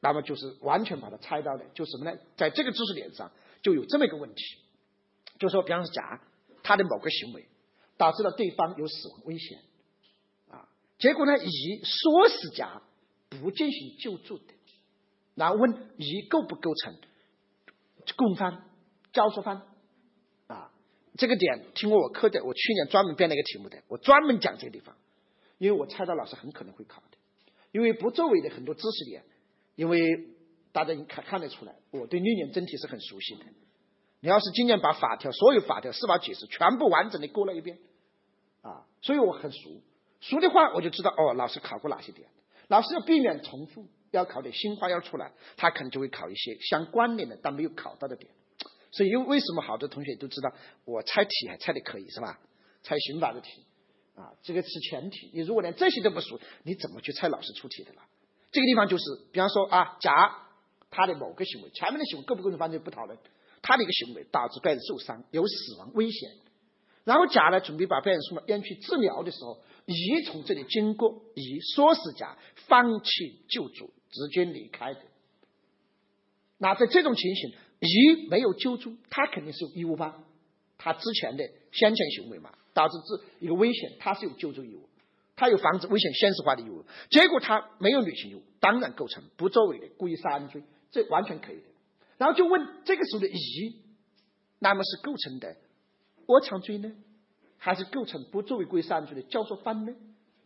那么就是完全把它猜到的，就什么呢？在这个知识点上就有这么一个问题，就说，比方说甲他的某个行为。导致了对方有死亡危险，啊，结果呢，乙唆使甲不进行救助的，然后问乙构不构成共犯、教唆犯，啊，这个点听过我课的，我去年专门编了一个题目的，我专门讲这个地方，因为我猜到老师很可能会考的，因为不作为的很多知识点，因为大家看看得出来，我对历年真题是很熟悉的。你要是今年把法条所有法条司法解释全部完整的过了一遍，啊，所以我很熟，熟的话我就知道哦，老师考过哪些点，老师要避免重复，要考点新花样出来，他可能就会考一些相关联的但没有考到的点。所以，因为为什么好多同学都知道我猜题还猜的可以是吧？猜刑法的题啊，这个是前提。你如果连这些都不熟，你怎么去猜老师出题的了？这个地方就是，比方说啊，甲他的某个行为，前面的行为构不构成犯罪不讨论。他的一个行为导致别人受伤，有死亡危险，然后甲呢准备把别人送到医院去治疗的时候，乙从这里经过，乙唆使甲放弃救助，直接离开的。那在这种情形，乙没有救助，他肯定是有义务吧？他之前的先前行为嘛，导致这一个危险，他是有救助义务，他有防止危险现实化的义务。结果他没有履行义务，当然构成不作为的故意杀人罪，这完全可以的。然后就问这个时候的乙，那么是构成的窝藏罪呢，还是构成不作为故意杀人罪的教唆犯呢，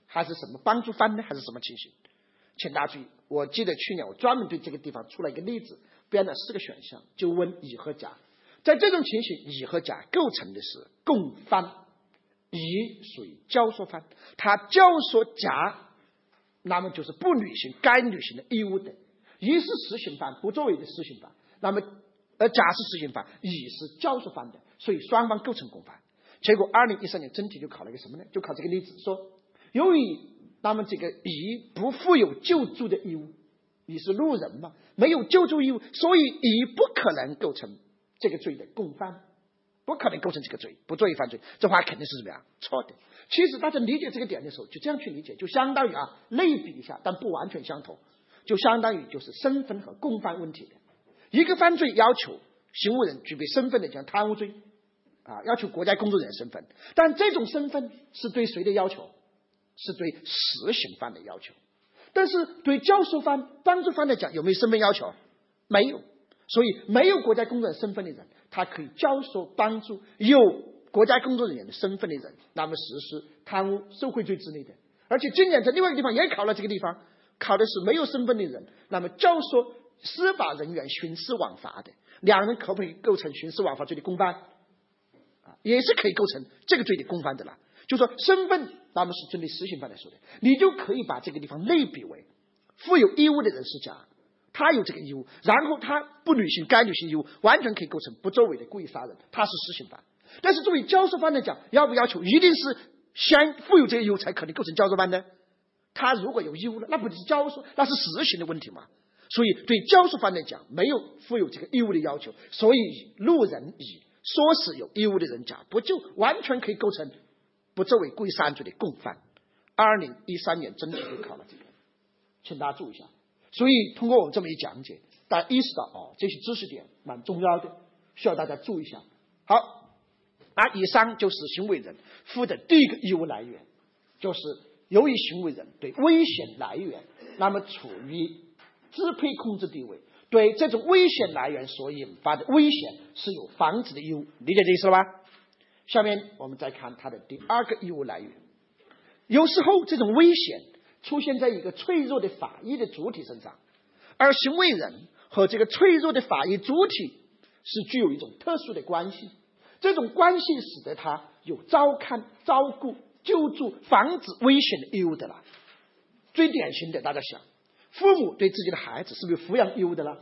还是什么帮助犯呢，还是什么情形？请大家注意，我记得去年我专门对这个地方出了一个例子，编了四个选项，就问乙和甲，在这种情形，乙和甲构成的是共犯，乙属于教唆犯，他教唆甲，那么就是不履行该履行的义务的，乙是实行犯，不作为的实行犯。那么，呃，甲是实行犯，乙是教唆犯的，所以双方构成共犯。结果，二零一三年真题就考了一个什么呢？就考这个例子，说由于那么这个乙不负有救助的义务，乙是路人嘛，没有救助义务，所以乙不可能构成这个罪的共犯，不可能构成这个罪，不作为犯罪。这话肯定是什么呀？错的。其实大家理解这个点的时候，就这样去理解，就相当于啊，类比一下，但不完全相同，就相当于就是身份和共犯问题的。一个犯罪要求行为人具备身份的，叫贪污罪啊，要求国家工作人员身份。但这种身份是对谁的要求？是对实行犯的要求。但是对教唆犯、帮助犯来讲，有没有身份要求？没有。所以没有国家工作人员身份的人，他可以教唆帮助有国家工作人员的身份的人，那么实施贪污受贿罪之类的。而且今年在另外一个地方也考了这个地方，考的是没有身份的人，那么教唆。司法人员徇私枉法的两人可不可以构成徇私枉法罪的共犯？啊，也是可以构成这个罪的共犯的了。就说身份，咱们是针对实行犯来说的，你就可以把这个地方类比为负有义务的人是甲，他有这个义务，然后他不履行该履行义务，完全可以构成不作为的故意杀人，他是实行犯。但是作为教唆犯来讲，要不要求一定是先负有这个义务才可能构成教唆犯呢？他如果有义务了，那不是教唆，那是实行的问题吗？所以，对教唆犯来讲，没有负有这个义务的要求，所以路人乙说是有义务的人甲，不就完全可以构成不作为故意杀人罪的共犯？二零一三年真的就考了这个，请大家注意一下。所以通过我们这么一讲解，大家意识到哦，这些知识点蛮重要的，需要大家注意一下。好，那以上就是行为人负的第一个义务来源，就是由于行为人对危险来源，那么处于支配控制地位，对这种危险来源所引发的危险是有防止的义务，理解这意思了吧？下面我们再看它的第二个义务来源，有时候这种危险出现在一个脆弱的法益的主体身上，而行为人和这个脆弱的法益主体是具有一种特殊的关系，这种关系使得他有照看、照顾、救助、防止危险的义务的了。最典型的，大家想，父母对自己的孩子是不是抚养义务的了？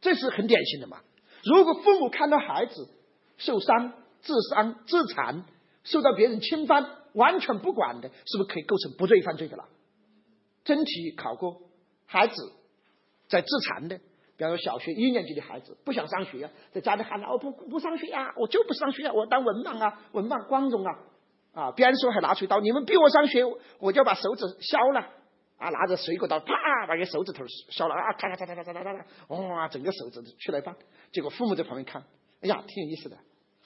这是很典型的嘛。如果父母看到孩子受伤，自伤、自残，受到别人侵犯，完全不管的，是不是可以构成不罪犯罪的了？真题考过，孩子在自残的，比方说小学一年级的孩子不想上学呀，在家里喊我不不上学呀，我就不上学啊，我当文盲啊，文盲光荣啊啊！边说还拿出刀，你们逼我上学，我就把手指削了啊！拿着水果刀，啪把个手指头削了啊！咔咔咔咔咔咔咔，哇，整个手指出来放。结果父母在旁边看，哎呀，挺有意思的。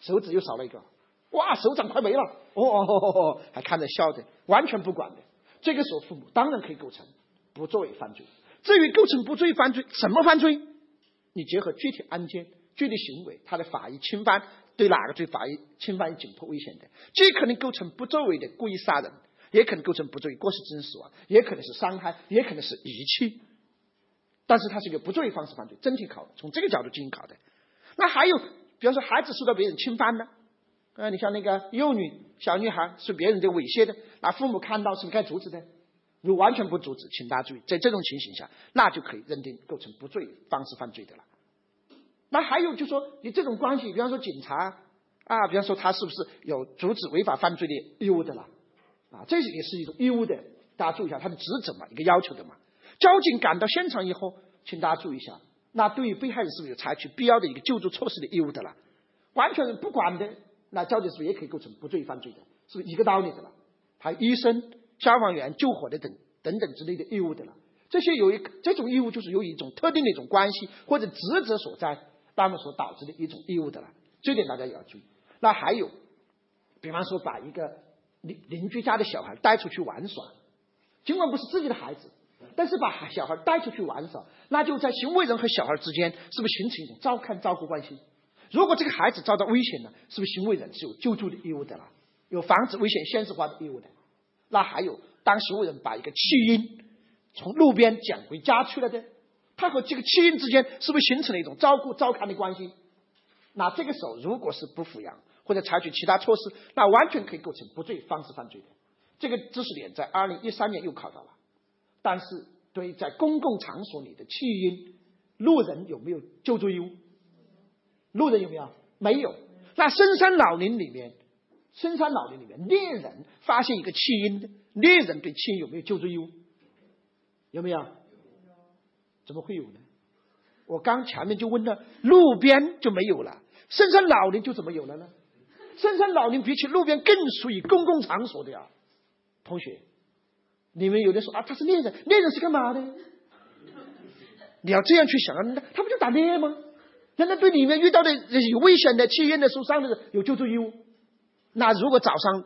手指又少了一个，哇，手掌快没了，哦哦哦，还看着笑的，完全不管的。这个时候，父母当然可以构成不作为犯罪。至于构成不作为犯罪，什么犯罪？你结合具体案件、具体行为，他的法益侵犯对哪个罪法益侵犯紧迫危险的，既可能构成不作为的故意杀人，也可能构成不作为过失致人死亡，也可能是伤害，也可能是遗弃。但是它是一个不作为方式犯罪，整体考从这个角度进行考的。那还有。比方说，孩子受到别人侵犯了，啊，你像那个幼女小女孩受别人的猥亵的，那父母看到是不该阻止的？如果完全不阻止，请大家注意，在这种情形下，那就可以认定构成不罪方式犯罪的了。那还有就说，你这种关系，比方说警察啊，比方说他是不是有阻止违法犯罪的义务的了？啊，这也是一种义务的，大家注意一下他的职责嘛，一个要求的嘛。交警赶到现场以后，请大家注意一下。那对于被害人是不是有采取必要的一个救助措施的义务的了？完全不管的，那交警是不是也可以构成不罪犯罪的？是不是一个道理的了？还有医生、消防员、救火的等等等之类的义务的了？这些有一这种义务就是由一种特定的一种关系或者职责所在，那么所导致的一种义务的了。这点大家也要注意。那还有，比方说把一个邻邻居家的小孩带出去玩耍，尽管不是自己的孩子。但是把小孩带出去玩耍，那就在行为人和小孩之间是不是形成一种照看照顾关系？如果这个孩子遭到危险了，是不是行为人是有救助的义务的了？有防止危险现实化的义务的？那还有，当行为人把一个弃婴从路边捡回家去了的，他和这个弃婴之间是不是形成了一种照顾照看的关系？那这个时候，如果是不抚养或者采取其他措施，那完全可以构成不罪方式犯罪的。这个知识点在二零一三年又考到了。但是，对在公共场所里的弃婴，路人有没有救助义务？路人有没有？没有。那深山老林里面，深山老林里面，猎人发现一个弃婴，猎人对弃婴有没有救助义务？有没有？怎么会有呢？我刚前面就问了，路边就没有了，深山老林就怎么有了呢？深山老林比起路边更属于公共场所的呀，同学。你们有的说啊，他是猎人，猎人是干嘛的？你要这样去想啊，那他不就打猎吗？难道对里面遇到的有危险的、气焰的、受伤的人有救助义务？那如果早上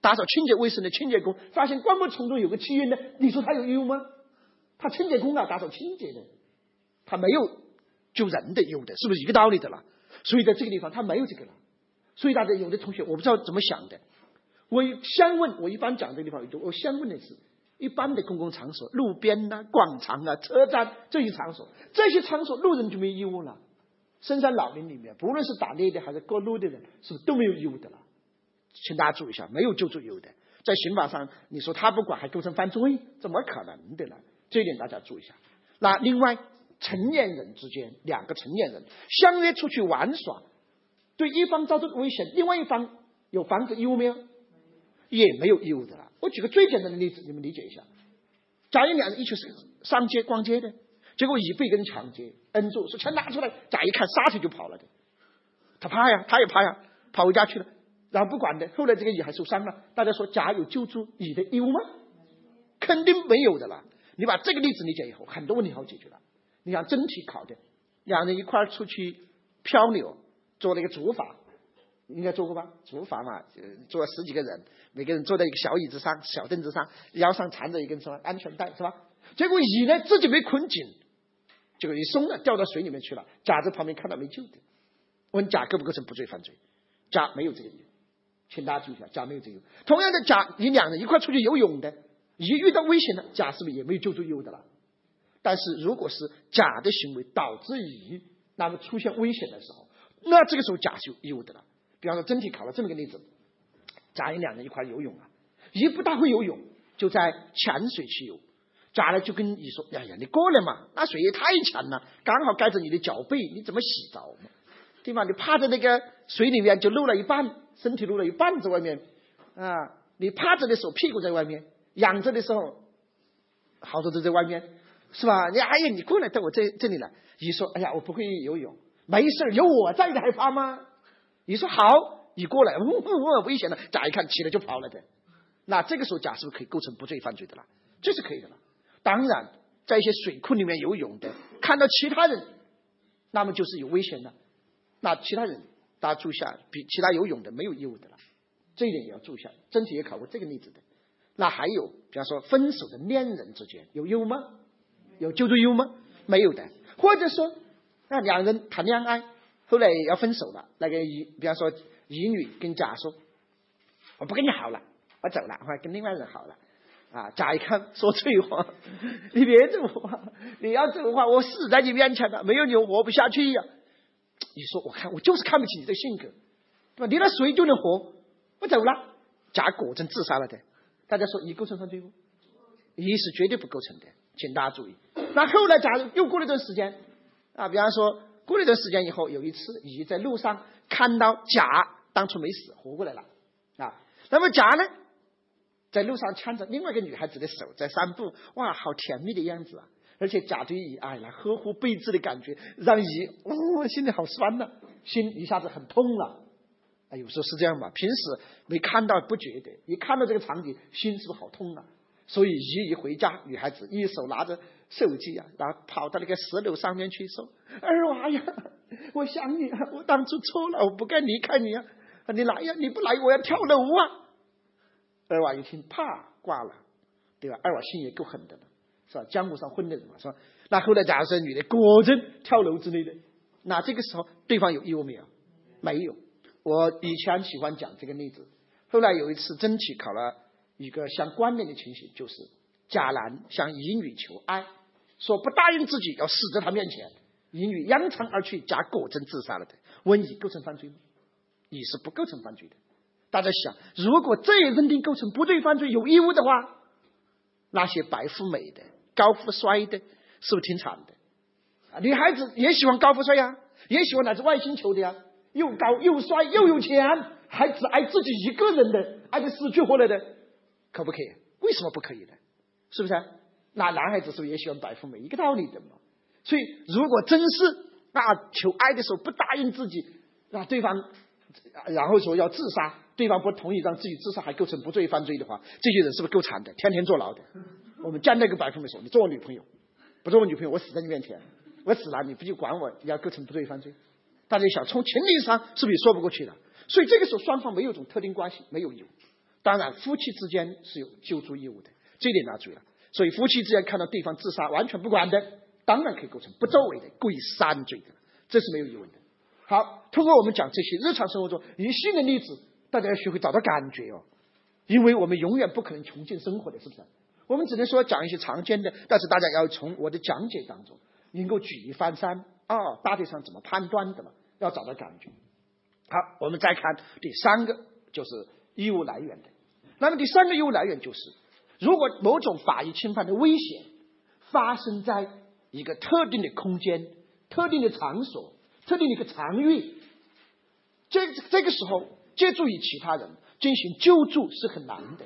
打扫清洁卫生的清洁工发现灌木丛中有个气焰的，你说他有义务吗？他清洁工啊，打扫清洁的，他没有救人的义务的，是不是一个道理的了？所以在这个地方他没有这个了。所以大家有的同学我不知道怎么想的，我先问，我一般讲这个地方，我先问的是。一般的公共场所，路边呐、广场啊、车站这些场所，这些场所路人就没义务了。深山老林里面，不论是打猎的还是过路的人，是都没有义务的了？请大家注意一下，没有救助义务的，在刑法上，你说他不管还构成犯罪，怎么可能的呢？这一点大家注意一下。那另外，成年人之间，两个成年人相约出去玩耍，对一方造成危险，另外一方有防止义务没有？也没有义务的了。我举个最简单的例子，你们理解一下。假如两人一起上街逛街的，结果乙被一个人抢劫，摁住，说钱拿出来，甲一看，撒腿就跑了的。他怕呀，他也怕呀，跑回家去了，然后不管的。后来这个乙还受伤了，大家说甲有救助乙的义务吗？肯定没有的了。你把这个例子理解以后，很多问题好解决了。你想真题考的，两人一块儿出去漂流，做了一个竹筏，应该做过吧？竹筏嘛，坐十几个人，每个人坐在一个小椅子上、小凳子上，腰上缠着一根什么安全带，是吧？结果乙呢自己被捆紧，就一松了，掉到水里面去了。甲在旁边看到没救的，问甲构不构成不罪犯罪？甲没有这个义务，请大家注意一下，甲没有这个义务。同样的，甲你两人一块出去游泳的。一遇到危险了，甲是不是也没有救助义务的了？但是如果是甲的行为导致乙那么出现危险的时候，那这个时候甲是有义务的了。比方说真题考了这么个例子，甲乙两人一块游泳啊，乙不大会游泳，就在浅水区游。甲呢就跟乙说：“哎呀，你过来嘛，那水也太浅了，刚好盖着你的脚背，你怎么洗澡嘛？对吧？你趴在那个水里面就露了一半，身体露了一半在外面啊，你趴着的时候屁股在外面。”仰着的时候，好多都在外面，是吧？你哎呀，你过来到我这这里来。乙说：“哎呀，我不会游泳，没事有我在，你害怕吗？”你说：“好，你过来。”呜呜呜，危险了！甲一看，起来就跑了的。那这个时候，甲是不是可以构成不罪犯罪的了？这是可以的了。当然，在一些水库里面游泳的，看到其他人，那么就是有危险的。那其他人，大家注意一下，比其他游泳的没有义务的了。这一点也要注意下。真题也考过这个例子的。那还有，比方说分手的恋人之间有义务吗？有救助义务吗？没有的。或者说，那两人谈恋爱，后来要分手了，那个乙，比方说乙女跟甲说：“我不跟你好了，我走了，我跟另外人好了。”啊，甲一看说醉 话，你别走啊！你要走的话，我死在你面前了，没有你我活不下去呀。你说，我看我就是看不起你的性格，对吧？离了谁就能活？不走了，甲果真自杀了的。大家说，乙构成犯罪不？乙是绝对不构成的，请大家注意。那后来，假如又过了一段时间啊，比方说过了一段时间以后，有一次乙在路上看到甲当初没死，活过来了啊。那么甲呢，在路上牵着另外一个女孩子的手在散步，哇，好甜蜜的样子啊！而且甲对乙哎呀呵护备至的感觉，让乙哦心里好酸呐，心一下子很痛了。啊，有时候是这样吧。平时没看到不觉得，一看到这个场景，心是不是好痛啊？所以乙一回家，女孩子一手拿着手机啊，然后跑到那个石楼上面去说：“二娃呀，我想你啊，我当初错了，我不该离开你啊！你来呀，你不来我要跳楼啊！”二娃一听，啪挂了，对吧？二娃心也够狠的了，是吧？江湖上混的人嘛，是吧？那后来假如说女的果真跳楼之类的，那这个时候对方有义务没有？没有。我以前喜欢讲这个例子，后来有一次真题考了一个相关联的情形，就是甲男向乙女求爱，说不答应自己要死在他面前，乙女扬长而去，甲果真自杀了的。问乙构成犯罪吗？乙是不构成犯罪的。大家想，如果这也认定构成不对犯罪有义务的话，那些白富美的、高富帅的，是不是挺惨的？啊，女孩子也喜欢高富帅呀，也喜欢来自外星球的呀。又高又帅又有钱，还只爱自己一个人的，爱的死去活来的，可不可以？为什么不可以呢？是不是？那男孩子是不是也喜欢白富美？一个道理的嘛。所以，如果真是那求爱的时候不答应自己，那对方然后说要自杀，对方不同意让自己自杀，还构成不罪犯罪的话，这些人是不是够惨的？天天坐牢的。我们见那个白富美说：“你做我女朋友，不做我女朋友，我死在你面前，我死了你不就管我？你要构成不罪犯罪？”大家想，从情理上是不是也说不过去了？所以这个时候双方没有一种特定关系，没有义务。当然，夫妻之间是有救助义务的，这点大家注意了。所以夫妻之间看到对方自杀完全不管的，当然可以构成不作为的故意杀人罪的，这是没有疑问的。好，通过我们讲这些日常生活中一系列例子，大家要学会找到感觉哦，因为我们永远不可能穷尽生活的，是不是？我们只能说讲一些常见的，但是大家要从我的讲解当中能够举一反三。啊，大体上怎么判断的嘛？要找到感觉。好，我们再看第三个，就是义务来源的。那么第三个义务来源就是，如果某种法益侵犯的危险发生在一个特定的空间、特定的场所、特定的一个场域，这这个时候借助于其他人进行救助是很难的。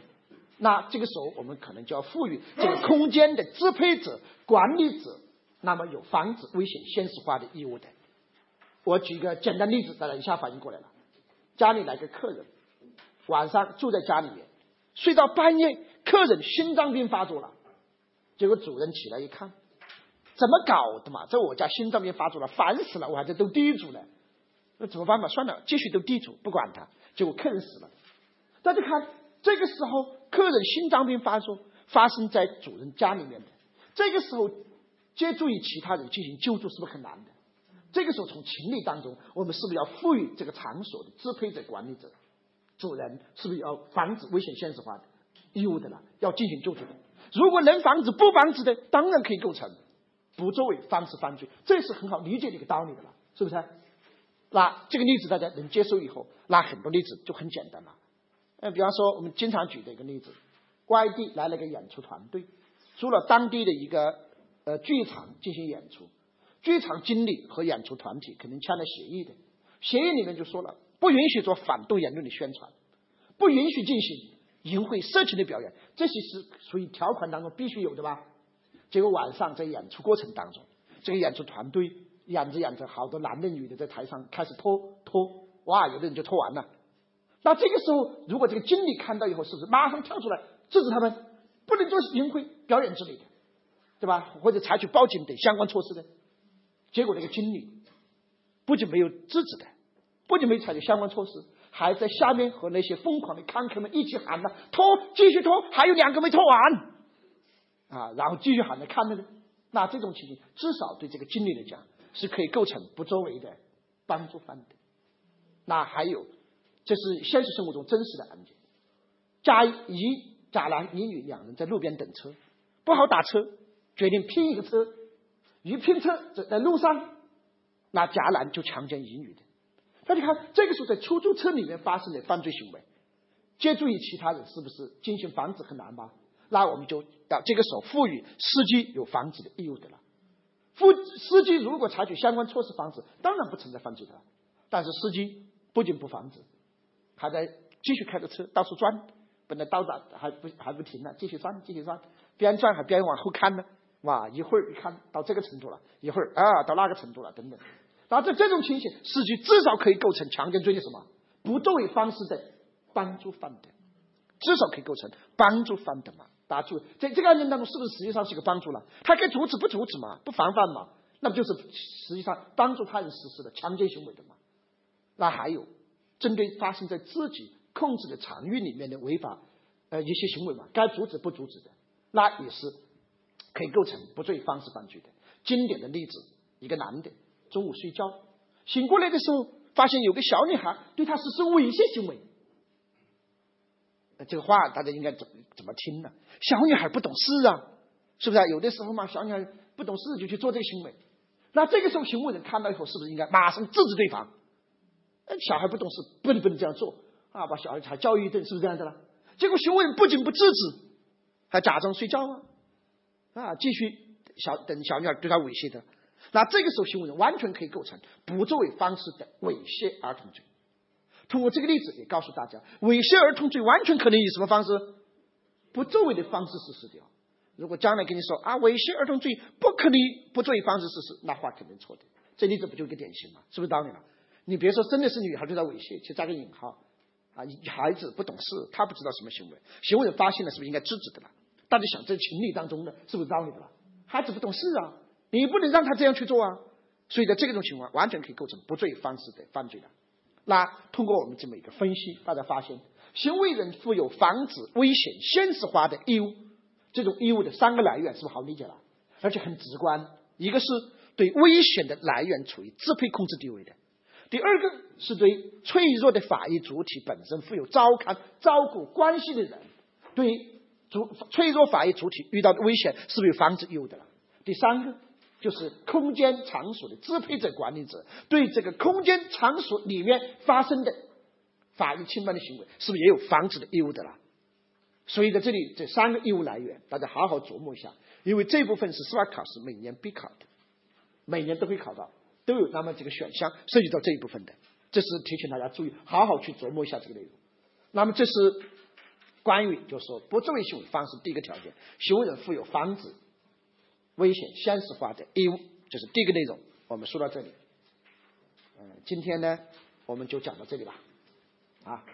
那这个时候，我们可能就要赋予这个空间的支配者、管理者。那么有防止危险现实化的义务的，我举个简单例子，大家一下反应过来了。家里来个客人，晚上住在家里面，睡到半夜，客人心脏病发作了。结果主人起来一看，怎么搞的嘛？在我家心脏病发作了，烦死了！我还在斗地主呢，那怎么办嘛？算了，继续斗地主，不管他。结果客人死了。大家看，这个时候客人心脏病发作，发生在主人家里面的。这个时候，借助于其他人进行救助，是不是很难的？这个时候，从情理当中，我们是不是要赋予这个场所的支配者、管理者、主人，是不是要防止危险现实化的义务的了？要进行救助的。如果能防止，不防止的，当然可以构成不作为方式犯罪，这是很好理解的一个道理的了，是不是？那这个例子大家能接受以后，那很多例子就很简单了。呃，比方说我们经常举的一个例子，外地来了个演出团队，租了当地的一个呃剧场进行演出。剧场经理和演出团体肯定签了协议的，协议里面就说了，不允许做反动言论的宣传，不允许进行淫秽色情的表演，这些是属于条款当中必须有的吧？结果晚上在演出过程当中，这个演出团队演着演着，好多男的女的在台上开始脱脱，哇，有的人就脱完了。那这个时候，如果这个经理看到以后，是不是马上跳出来制止他们，不能做淫秽表演之类的，对吧？或者采取报警等相关措施的？结果那个经理不仅没有制止的，不仅没采取相关措施，还在下面和那些疯狂的看客们一起喊呢：“拖，继续拖，还有两个没拖完。”啊，然后继续喊着看着呢。那这种情形，至少对这个经理来讲，是可以构成不作为的帮助犯的。那还有，这是现实生活中真实的案件：甲乙、甲男、乙女两人在路边等车，不好打车，决定拼一个车。一拼车在在路上，那甲男就强奸乙女的。大家看，这个时候在出租车里面发生的犯罪行为，借助于其他人，是不是进行防止很难吧？那我们就到这个时候赋予司机有防止的义务的了。副司机如果采取相关措施防止，当然不存在犯罪的了。但是司机不仅不防止，还在继续开着车到处转，本来到达还不还不停呢，继续转继续转，边转还边往后看呢。哇，一会儿一看到这个程度了，一会儿啊到那个程度了，等等。那在这种情形，司机至少可以构成强奸罪的什么不作为方式的帮助犯的，至少可以构成帮助犯的嘛？大家注意，在这个案件当中，是不是实际上是一个帮助了？他该阻止不阻止嘛？不防范嘛？那不就是实际上帮助他人实施的强奸行为的嘛？那还有针对发生在自己控制的场域里面的违法呃一些行为嘛？该阻止不阻止的，那也是。可以构成不罪方式犯罪的经典的例子，一个男的中午睡觉醒过来的时候，发现有个小女孩对他实施猥亵行为。这个话大家应该怎么怎么听呢？小女孩不懂事啊，是不是？啊有的时候嘛，小女孩不懂事就去做这个行为。那这个时候，行为人看到以后，是不是应该马上制止对方？小孩不懂事，不能不能这样做啊！把小孩教育一顿，是不是这样的了？结果行为人不仅不制止，还假装睡觉啊！啊，继续小等小女孩对他猥亵的，那这个时候行为人完全可以构成不作为方式的猥亵儿童罪。通过这个例子也告诉大家，猥亵儿童罪完全可能以什么方式？不作为的方式实施掉。如果将来跟你说啊，猥亵儿童罪不可能不作为方式实施，那话肯定错的。这例子不就一个典型吗？是不是道理了？你别说真的是女孩对他猥亵，去加个引号啊，孩子不懂事，他不知道什么行为，行为人发现了是不是应该制止的了？大家想，在情理当中呢，是不是道理的了？孩子不懂事啊，你不能让他这样去做啊。所以在这种情况，完全可以构成不罪方式的犯罪的。那通过我们这么一个分析，大家发现，行为人负有防止危险现实化的义务。这种义务的三个来源是不是好理解了？而且很直观，一个是对危险的来源处于支配控制地位的；第二个是对脆弱的法益主体本身负有照看、照顾关系的人对。主脆弱法益主体遇到的危险是不是有防止义务的了？第三个就是空间场所的支配者管理者对这个空间场所里面发生的法律侵犯的行为是不是也有防止的义务的啦？所以在这里这三个义务来源，大家好好琢磨一下，因为这部分是司法考试每年必考的，每年都会考到，都有那么几个选项涉及到这一部分的，这是提醒大家注意，好好去琢磨一下这个内容。那么这是。关于就是说不作为行为方式，第一个条件，行为人负有防止危险现实化的义务，这是第一个内容。我们说到这里，嗯，今天呢，我们就讲到这里吧，啊。